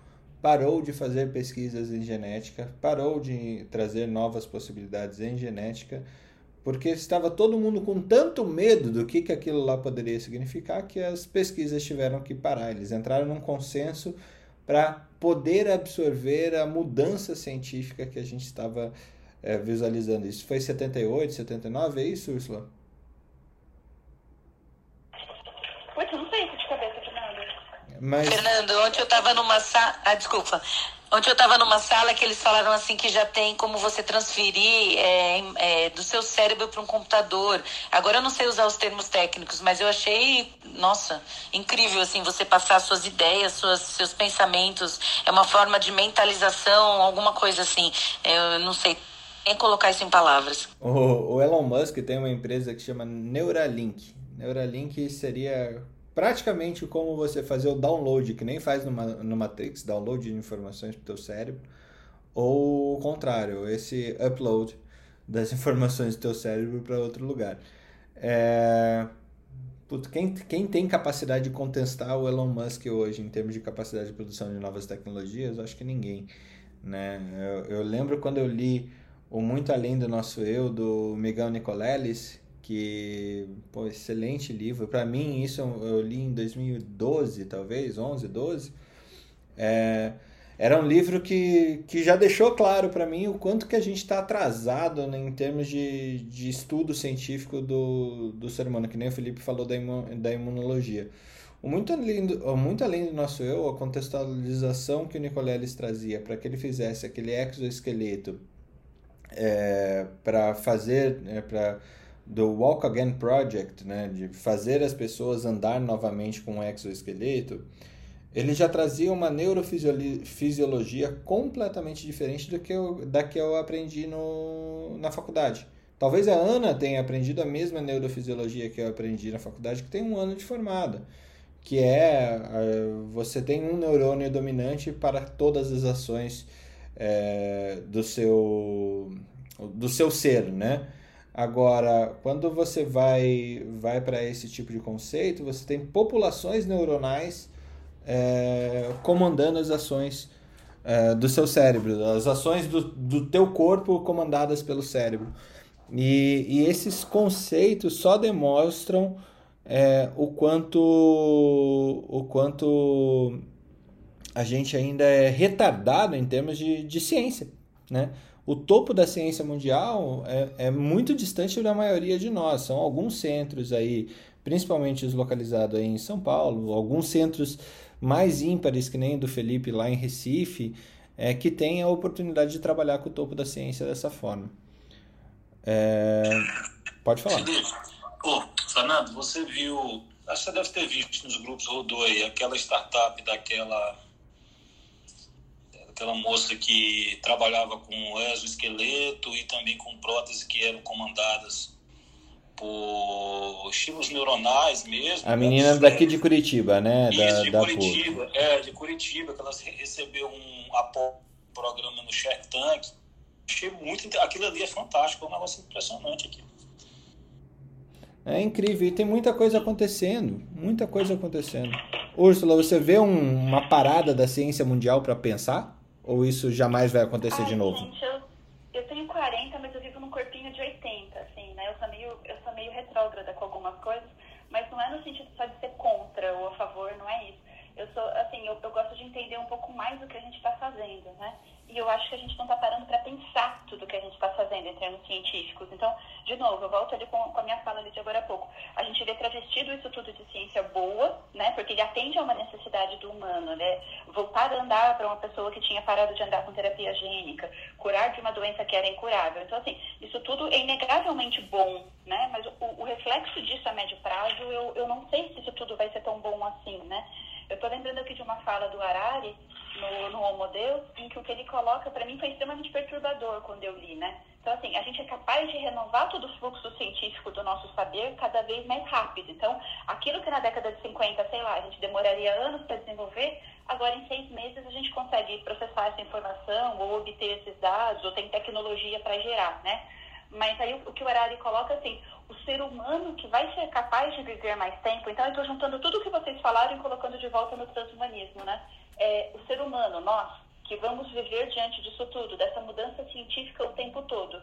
parou de fazer pesquisas em genética, parou de trazer novas possibilidades em genética, porque estava todo mundo com tanto medo do que, que aquilo lá poderia significar que as pesquisas tiveram que parar. Eles entraram num consenso para poder absorver a mudança científica que a gente estava é, visualizando isso. Foi 78, 79, é isso, Ursula? Putz, não sei isso de cabeça, Fernando. Mas... Fernando, ontem eu tava numa sala. Ah, desculpa. Ontem eu estava numa sala que eles falaram assim que já tem como você transferir é, é, do seu cérebro para um computador. Agora eu não sei usar os termos técnicos, mas eu achei, nossa, incrível assim você passar suas ideias, suas, seus pensamentos. É uma forma de mentalização, alguma coisa assim. Eu não sei nem colocar isso em palavras. O, o Elon Musk tem uma empresa que chama Neuralink. Neuralink seria praticamente como você fazer o download, que nem faz numa, no Matrix, download de informações para o teu cérebro, ou o contrário, esse upload das informações do teu cérebro para outro lugar. É... Puto, quem, quem tem capacidade de contestar o Elon Musk hoje em termos de capacidade de produção de novas tecnologias? Acho que ninguém. Né? Eu, eu lembro quando eu li o Muito Além do Nosso Eu, do Miguel Nicoleles, que, pô, excelente livro. Para mim, isso eu li em 2012, talvez, 11, 12. É, era um livro que, que já deixou claro para mim o quanto que a gente está atrasado né, em termos de, de estudo científico do, do ser humano, que nem o Felipe falou da, imu, da imunologia. Muito, além do, muito além do nosso eu, a contextualização que o Nicoleles trazia para que ele fizesse aquele exoesqueleto é, para fazer, é, para do Walk Again Project, né, de fazer as pessoas andar novamente com um exoesqueleto, ele já trazia uma neurofisiologia completamente diferente do que eu, da que eu aprendi no, na faculdade. Talvez a Ana tenha aprendido a mesma neurofisiologia que eu aprendi na faculdade, que tem um ano de formada, que é você tem um neurônio dominante para todas as ações é, do seu do seu ser, né? Agora, quando você vai, vai para esse tipo de conceito, você tem populações neuronais é, comandando as ações é, do seu cérebro, as ações do, do teu corpo comandadas pelo cérebro. E, e esses conceitos só demonstram é, o quanto o quanto a gente ainda é retardado em termos de, de ciência, né? O topo da ciência mundial é, é, muito distante da maioria de nós. São alguns centros aí, principalmente os localizados aí em São Paulo, alguns centros mais ímpares, que nem do Felipe lá em Recife, é, que tem a oportunidade de trabalhar com o topo da ciência dessa forma. É... Pode falar. Felipe, oh, Fernando, você viu, acho que você deve ter visto nos grupos rodou aí, aquela startup daquela aquela moça que trabalhava com exoesqueleto e também com próteses que eram comandadas por estímulos neuronais mesmo. A menina né? daqui de Curitiba, né? Isso, da, de da Curitiba. É, de Curitiba, que ela recebeu um apoio programa no Shark Tank. Achei muito. Aquilo ali é fantástico, é um negócio impressionante aqui. É incrível, e tem muita coisa acontecendo, muita coisa acontecendo. Úrsula, você vê um, uma parada da ciência mundial para pensar? Ou isso jamais vai acontecer Ai, de novo? Gente, eu, eu tenho 40, mas eu vivo num corpinho de 80, assim, né? Eu sou meio, eu sou meio retrógrada com algumas coisas, mas não é no sentido só de ser contra ou a favor, não é isso. Eu sou, assim, eu, eu gosto de entender um pouco mais do que a gente está fazendo, né? E eu acho que a gente não está parando para pensar tudo que a gente está fazendo em termos científicos. Então, de novo, eu volto ali com, com, a minha fala ali de agora a pouco. A gente vê travestido isso tudo de ciência boa, né? Porque ele atende a uma necessidade do humano, né? Voltar a andar para uma pessoa que tinha parado de andar com terapia gênica, curar de uma doença que era incurável. Então, assim, isso tudo é inegavelmente bom, né? Mas o, o reflexo disso a médio prazo, eu, eu não sei se isso tudo vai ser tão bom assim, né? Eu estou lembrando aqui de uma fala do Harari, no, no Homo Deus, em que o que ele coloca, para mim, foi extremamente perturbador quando eu li, né? Então, assim, a gente é capaz de renovar todo o fluxo científico do nosso saber cada vez mais rápido. Então, aquilo que na década de 50, sei lá, a gente demoraria anos para desenvolver, agora em seis meses a gente consegue processar essa informação ou obter esses dados, ou tem tecnologia para gerar, né? Mas aí o que o Harari coloca assim, o ser humano que vai ser capaz de viver mais tempo, então eu estou juntando tudo o que vocês falaram e colocando de volta no transhumanismo, né? É, o ser humano, nós, que vamos viver diante disso tudo, dessa mudança científica o tempo todo,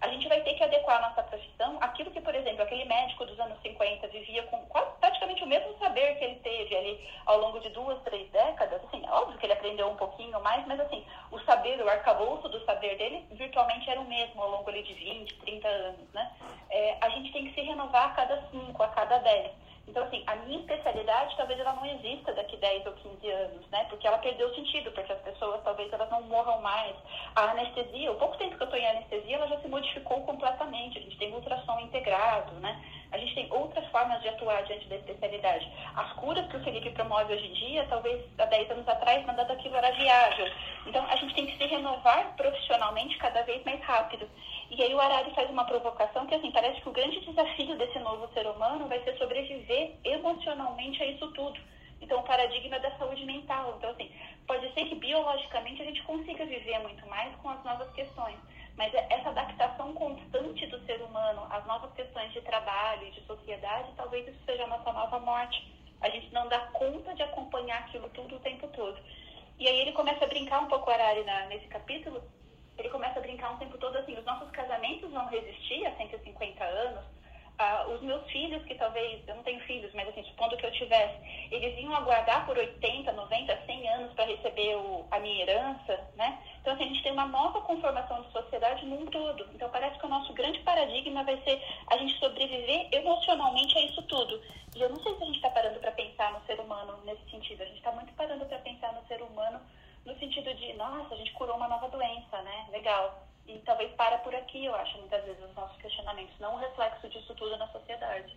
a gente vai ter que adequar a nossa profissão aquilo que, por exemplo, aquele médico dos anos 50 vivia com quase, praticamente o mesmo saber que ele teve ali ao longo de duas, três décadas. Assim, é óbvio que ele aprendeu um pouquinho mais, mas assim, o saber, o arcabouço do saber dele virtualmente era o mesmo ao longo ali de 20, 30 anos, né? É, a gente tem que se renovar a cada 5, a cada 10. Então, assim, a minha especialidade talvez ela não exista daqui 10 ou 15 anos, né? Porque ela perdeu sentido, porque as pessoas talvez elas não morram mais. A anestesia, o pouco tempo que eu estou em anestesia, ela já se modificou completamente. A gente tem ultrassom integrado, né? A gente tem outras formas de atuar diante da especialidade. As curas que o Felipe promove hoje em dia, talvez há 10 anos atrás, nada daquilo era viável. Então, a gente tem que se renovar profissionalmente cada vez mais rápido. E aí o Arari faz uma provocação que, assim, parece que o grande desafio desse novo ser humano vai ser sobreviver emocionalmente a isso tudo. Então, o paradigma da saúde mental. Então, assim, pode ser que biologicamente a gente consiga viver muito mais com as novas questões, mas é essa adaptação constante do ser humano às novas questões de trabalho e de sociedade, talvez isso seja a nossa nova morte. A gente não dá conta de acompanhar aquilo tudo o tempo todo. E aí ele começa a brincar um pouco, Arari, na, nesse capítulo, ele começa a brincar um tempo todo assim, os nossos casamentos vão resistir a 150 anos, ah, os meus filhos, que talvez, eu não tenho filhos, mas assim, supondo que eu tivesse, eles iam aguardar por 80, 90, 100 anos para receber o, a minha herança, né? Então, assim, a gente tem uma nova conformação de sociedade num todo. Então, parece que o nosso grande paradigma vai ser a gente sobreviver emocionalmente a isso tudo. E eu não sei se a gente está parando para pensar no ser humano nesse sentido. A gente está muito parando para pensar no ser humano no sentido de, nossa, a gente curou uma nova doença, né? Legal. E talvez para por aqui, eu acho, muitas vezes, os nossos questionamentos, não um reflexo disso tudo na sociedade.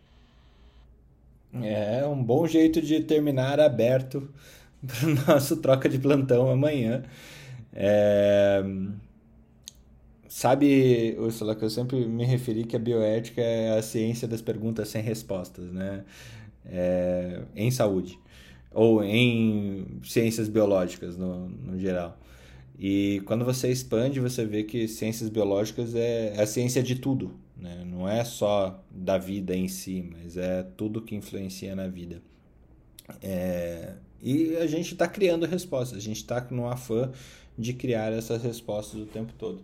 É um bom jeito de terminar aberto para o nosso troca de plantão amanhã. É... Sabe, Ursula, que eu sempre me referi que a bioética é a ciência das perguntas sem respostas, né? É... Em saúde ou em ciências biológicas no, no geral. E quando você expande, você vê que ciências biológicas é, é a ciência de tudo, né? não é só da vida em si, mas é tudo que influencia na vida. É, e a gente está criando respostas, a gente está no afã de criar essas respostas o tempo todo.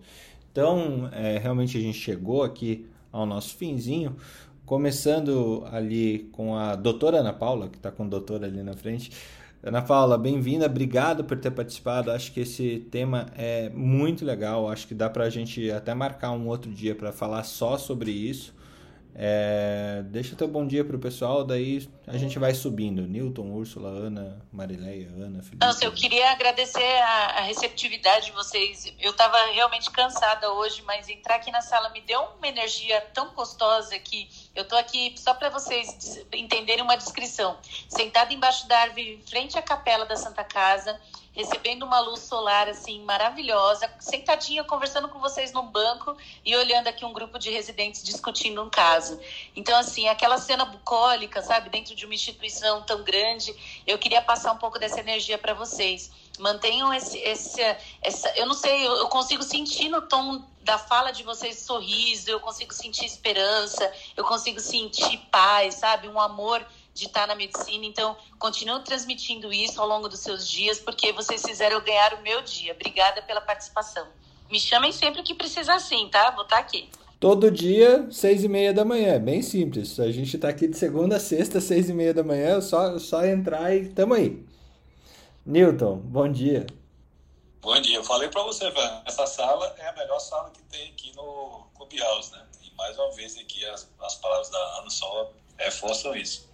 Então, é, realmente a gente chegou aqui ao nosso finzinho, Começando ali com a doutora Ana Paula, que está com o doutor ali na frente. Ana Paula, bem-vinda, obrigado por ter participado. Acho que esse tema é muito legal. Acho que dá para a gente até marcar um outro dia para falar só sobre isso. É, deixa teu bom dia pro pessoal, daí a gente vai subindo. Newton, Úrsula, Ana, Marileia, Ana, Felipe. Nossa, eu queria agradecer a, a receptividade de vocês. Eu estava realmente cansada hoje, mas entrar aqui na sala me deu uma energia tão gostosa que eu tô aqui só para vocês entenderem uma descrição. Sentada embaixo da árvore, frente à capela da Santa Casa, recebendo uma luz solar assim maravilhosa, sentadinha conversando com vocês num banco e olhando aqui um grupo de residentes discutindo um caso. Então assim, aquela cena bucólica, sabe, dentro de uma instituição tão grande, eu queria passar um pouco dessa energia para vocês. Mantenham esse, esse essa, eu não sei, eu consigo sentir no tom da fala de vocês sorriso, eu consigo sentir esperança, eu consigo sentir paz, sabe, um amor de estar na medicina. Então, continuo transmitindo isso ao longo dos seus dias, porque vocês fizeram eu ganhar o meu dia. Obrigada pela participação. Me chamem sempre que precisar sim, tá? Vou estar aqui. Todo dia, seis e meia da manhã. Bem simples. A gente está aqui de segunda a sexta, seis e meia da manhã. Só, só entrar e tamo aí. Newton, bom dia. Bom dia. Eu falei para você, velho. Essa sala é a melhor sala que tem aqui no Clubhouse, né? E mais uma vez aqui as, as palavras da Ana só reforçam isso.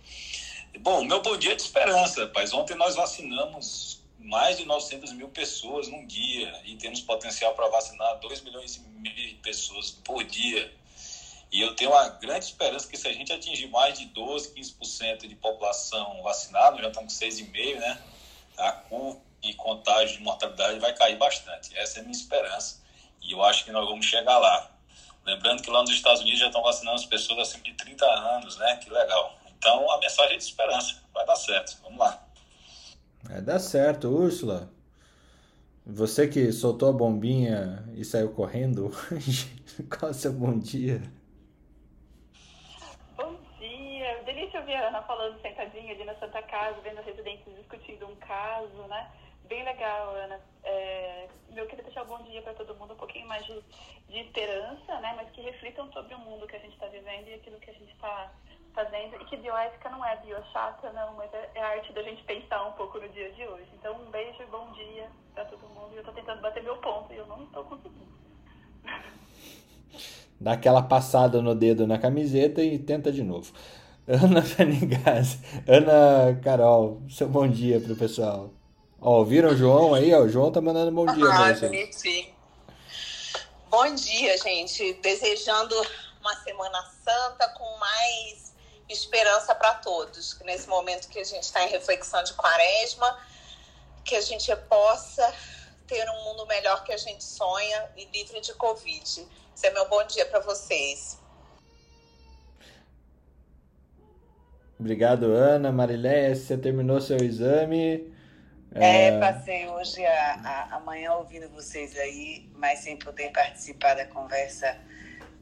Bom, meu bom dia é de esperança, rapaz. Ontem nós vacinamos mais de 900 mil pessoas num dia e temos potencial para vacinar 2 milhões e meio de pessoas por dia. E eu tenho uma grande esperança que se a gente atingir mais de 12, 15% de população vacinada, já estamos com 6,5%, né? A curva de contágio de mortalidade vai cair bastante. Essa é a minha esperança. E eu acho que nós vamos chegar lá. Lembrando que lá nos Estados Unidos já estão vacinando as pessoas acima de 30 anos, né? Que legal. Então, a mensagem é de esperança. Vai dar certo. Vamos lá. Vai dar certo, Úrsula. Você que soltou a bombinha e saiu correndo qual é o seu bom dia? Bom dia. Delícia ouvir a Ana falando sentadinha ali na Santa Casa, vendo residentes discutindo um caso, né? Bem legal, Ana. É, eu queria deixar um bom dia para todo mundo um pouquinho mais de, de esperança, né? Mas que reflitam sobre o mundo que a gente está vivendo e aquilo que a gente está fazendo. E que bioética não é biochata, não, mas é, é, a arte da gente pensar um pouco no dia de hoje. Então, um beijo e bom dia para todo mundo. Eu estou tentando bater meu ponto e eu não estou conseguindo. Dá aquela passada no dedo na camiseta e tenta de novo. Ana Fanigaz, Ana Carol, seu bom dia pro pessoal. Ó, viram o João aí? Ó, o João tá mandando bom dia ah. Bom dia, gente. Desejando uma Semana Santa com mais esperança para todos. Que nesse momento que a gente está em reflexão de quaresma, que a gente possa ter um mundo melhor que a gente sonha e livre de Covid. Esse é meu bom dia para vocês. Obrigado, Ana. Mariléia, você terminou seu exame? É, é passei hoje a, a, amanhã ouvindo vocês aí, mas sem poder participar da conversa,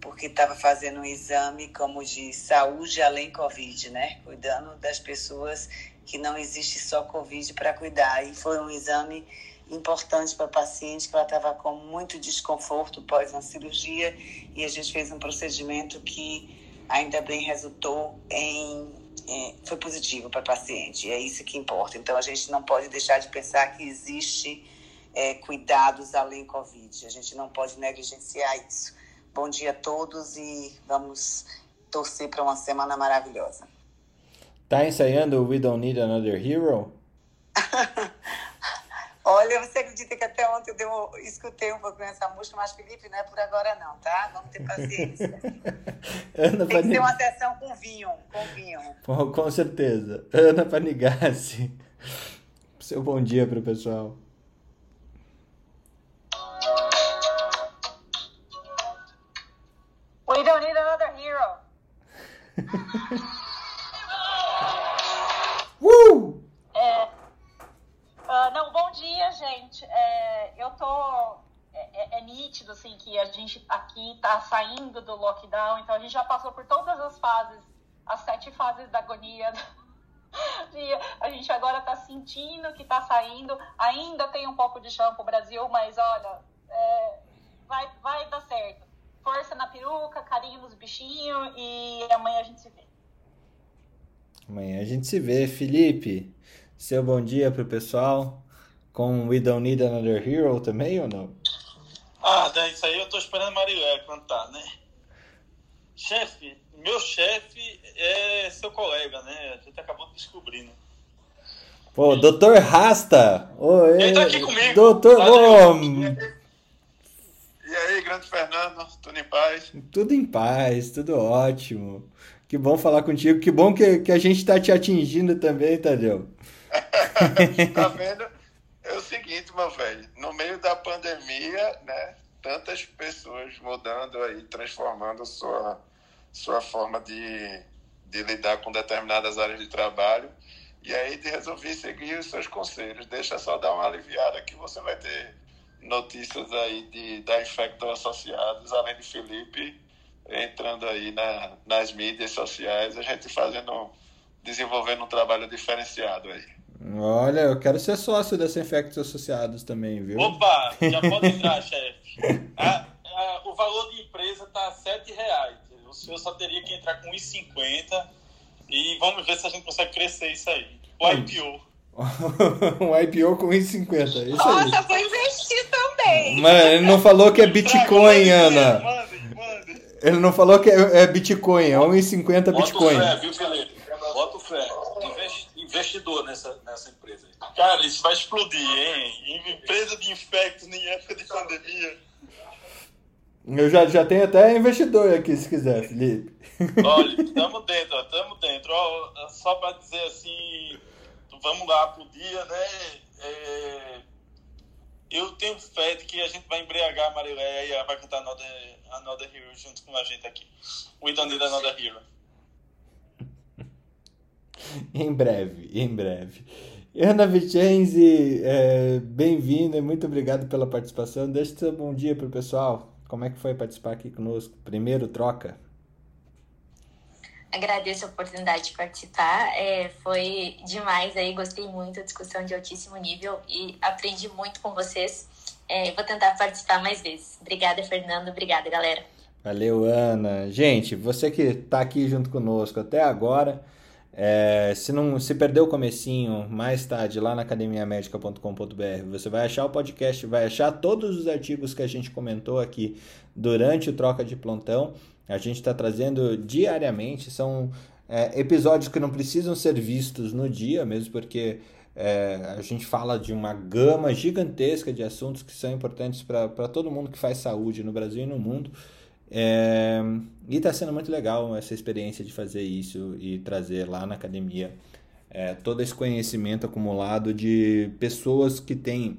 porque estava fazendo um exame como de saúde além Covid, né? Cuidando das pessoas que não existe só Covid para cuidar. E foi um exame importante para a paciente, que ela estava com muito desconforto pós uma cirurgia, e a gente fez um procedimento que ainda bem resultou em é, foi positivo para paciente. É isso que importa. Então, a gente não pode deixar de pensar que existe é, cuidados além Covid. A gente não pode negligenciar isso. Bom dia a todos e vamos torcer para uma semana maravilhosa. Tá ensaiando We Don't Need Another Hero? Olha, você acredita que até ontem eu escutei um pouquinho essa música, mas Felipe, não é por agora não, tá? Vamos ter paciência. Ana Tem que ser uma sessão com vinho, com vinho. Com, com certeza. Ana Panigassi, seu bom dia para o pessoal. We don't need another hero. assim, que a gente aqui tá saindo do lockdown, então a gente já passou por todas as fases, as sete fases da agonia. A gente agora tá sentindo que tá saindo. Ainda tem um pouco de chão pro Brasil, mas olha, é, vai, vai dar certo. Força na peruca, carinho nos bichinhos e amanhã a gente se vê. Amanhã a gente se vê, Felipe. Seu bom dia pro pessoal. Com We Don't Need Another Hero também ou não? Ah, daí isso aí eu tô esperando a Marilé cantar, né? Chefe, meu chefe é seu colega, né? A gente acabou de descobrir, né? Pô, doutor Rasta! Oi, Ele tá aqui comigo. Doutor, tá E aí, grande Fernando, tudo em paz? Tudo em paz, tudo ótimo. Que bom falar contigo, que bom que, que a gente tá te atingindo também, Tadeu. tá vendo? É o seguinte, meu velho, no meio da pandemia, né, tantas pessoas mudando aí, transformando sua, sua forma de, de lidar com determinadas áreas de trabalho, e aí de resolver seguir os seus conselhos. Deixa só dar uma aliviada que você vai ter notícias aí de, da Infecto Associados, além de Felipe entrando aí na, nas mídias sociais, a gente fazendo, desenvolvendo um trabalho diferenciado aí. Olha, eu quero ser sócio dessa Infectos Associados também, viu? Opa, já pode entrar, chefe. o valor de empresa tá a 7 reais. O senhor só teria que entrar com 1,50 e vamos ver se a gente consegue crescer isso aí. O IPO. um IPO com 1,50. Isso Nossa, aí. vou investir também. Mas ele não falou que é Bitcoin, Ana. Mande, mande. Ele não falou que é, é Bitcoin, é 1,50 Bitcoin. Fé, viu, Cara, isso vai explodir, hein? Empresa de infectos em época de pandemia. Eu já, já tenho até investidor aqui, se quiser, Felipe. Olha, estamos dentro, estamos dentro. Ó, só para dizer assim, vamos lá pro dia, né? É, eu tenho fé de que a gente vai embriagar a Marileia e ela vai cantar Another, Another Hero junto com a gente aqui. O Idanida Another Hero. em breve, em breve. Ana Vicenzi, é, bem-vinda, muito obrigado pela participação. Deixa seu bom dia para o pessoal. Como é que foi participar aqui conosco? Primeiro, troca. Agradeço a oportunidade de participar. É, foi demais aí, gostei muito da discussão de altíssimo nível e aprendi muito com vocês. É, vou tentar participar mais vezes. Obrigada, Fernando. Obrigada, galera. Valeu, Ana. Gente, você que está aqui junto conosco até agora, é, se não se perdeu o comecinho, mais tarde lá na academiamedica.com.br, você vai achar o podcast, vai achar todos os artigos que a gente comentou aqui durante o troca de plantão. A gente está trazendo diariamente, são é, episódios que não precisam ser vistos no dia, mesmo porque é, a gente fala de uma gama gigantesca de assuntos que são importantes para todo mundo que faz saúde no Brasil e no mundo. É, e está sendo muito legal essa experiência de fazer isso e trazer lá na academia é, todo esse conhecimento acumulado de pessoas que têm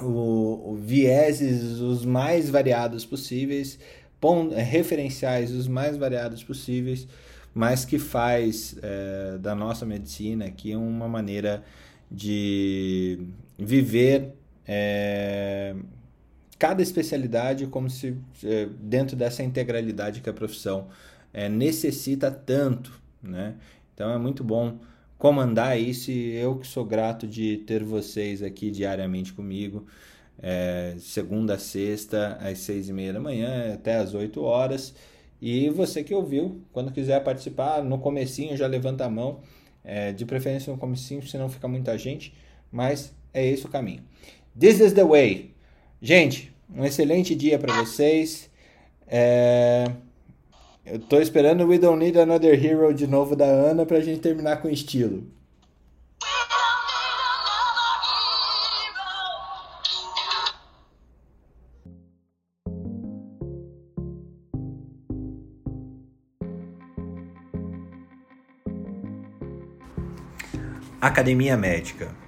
o, o vieses os mais variados possíveis, pon, referenciais os mais variados possíveis, mas que faz é, da nossa medicina aqui uma maneira de viver é, cada especialidade como se é, dentro dessa integralidade que a profissão é, necessita tanto, né? Então é muito bom comandar isso e eu que sou grato de ter vocês aqui diariamente comigo, é, segunda a sexta, às seis e meia da manhã até às oito horas. E você que ouviu, quando quiser participar, no comecinho já levanta a mão, é, de preferência no comecinho, senão fica muita gente, mas é esse o caminho. This is the way. Gente, um excelente dia para vocês. É... Eu tô esperando We Don't Need Another Hero de novo da Ana pra gente terminar com estilo. Academia Médica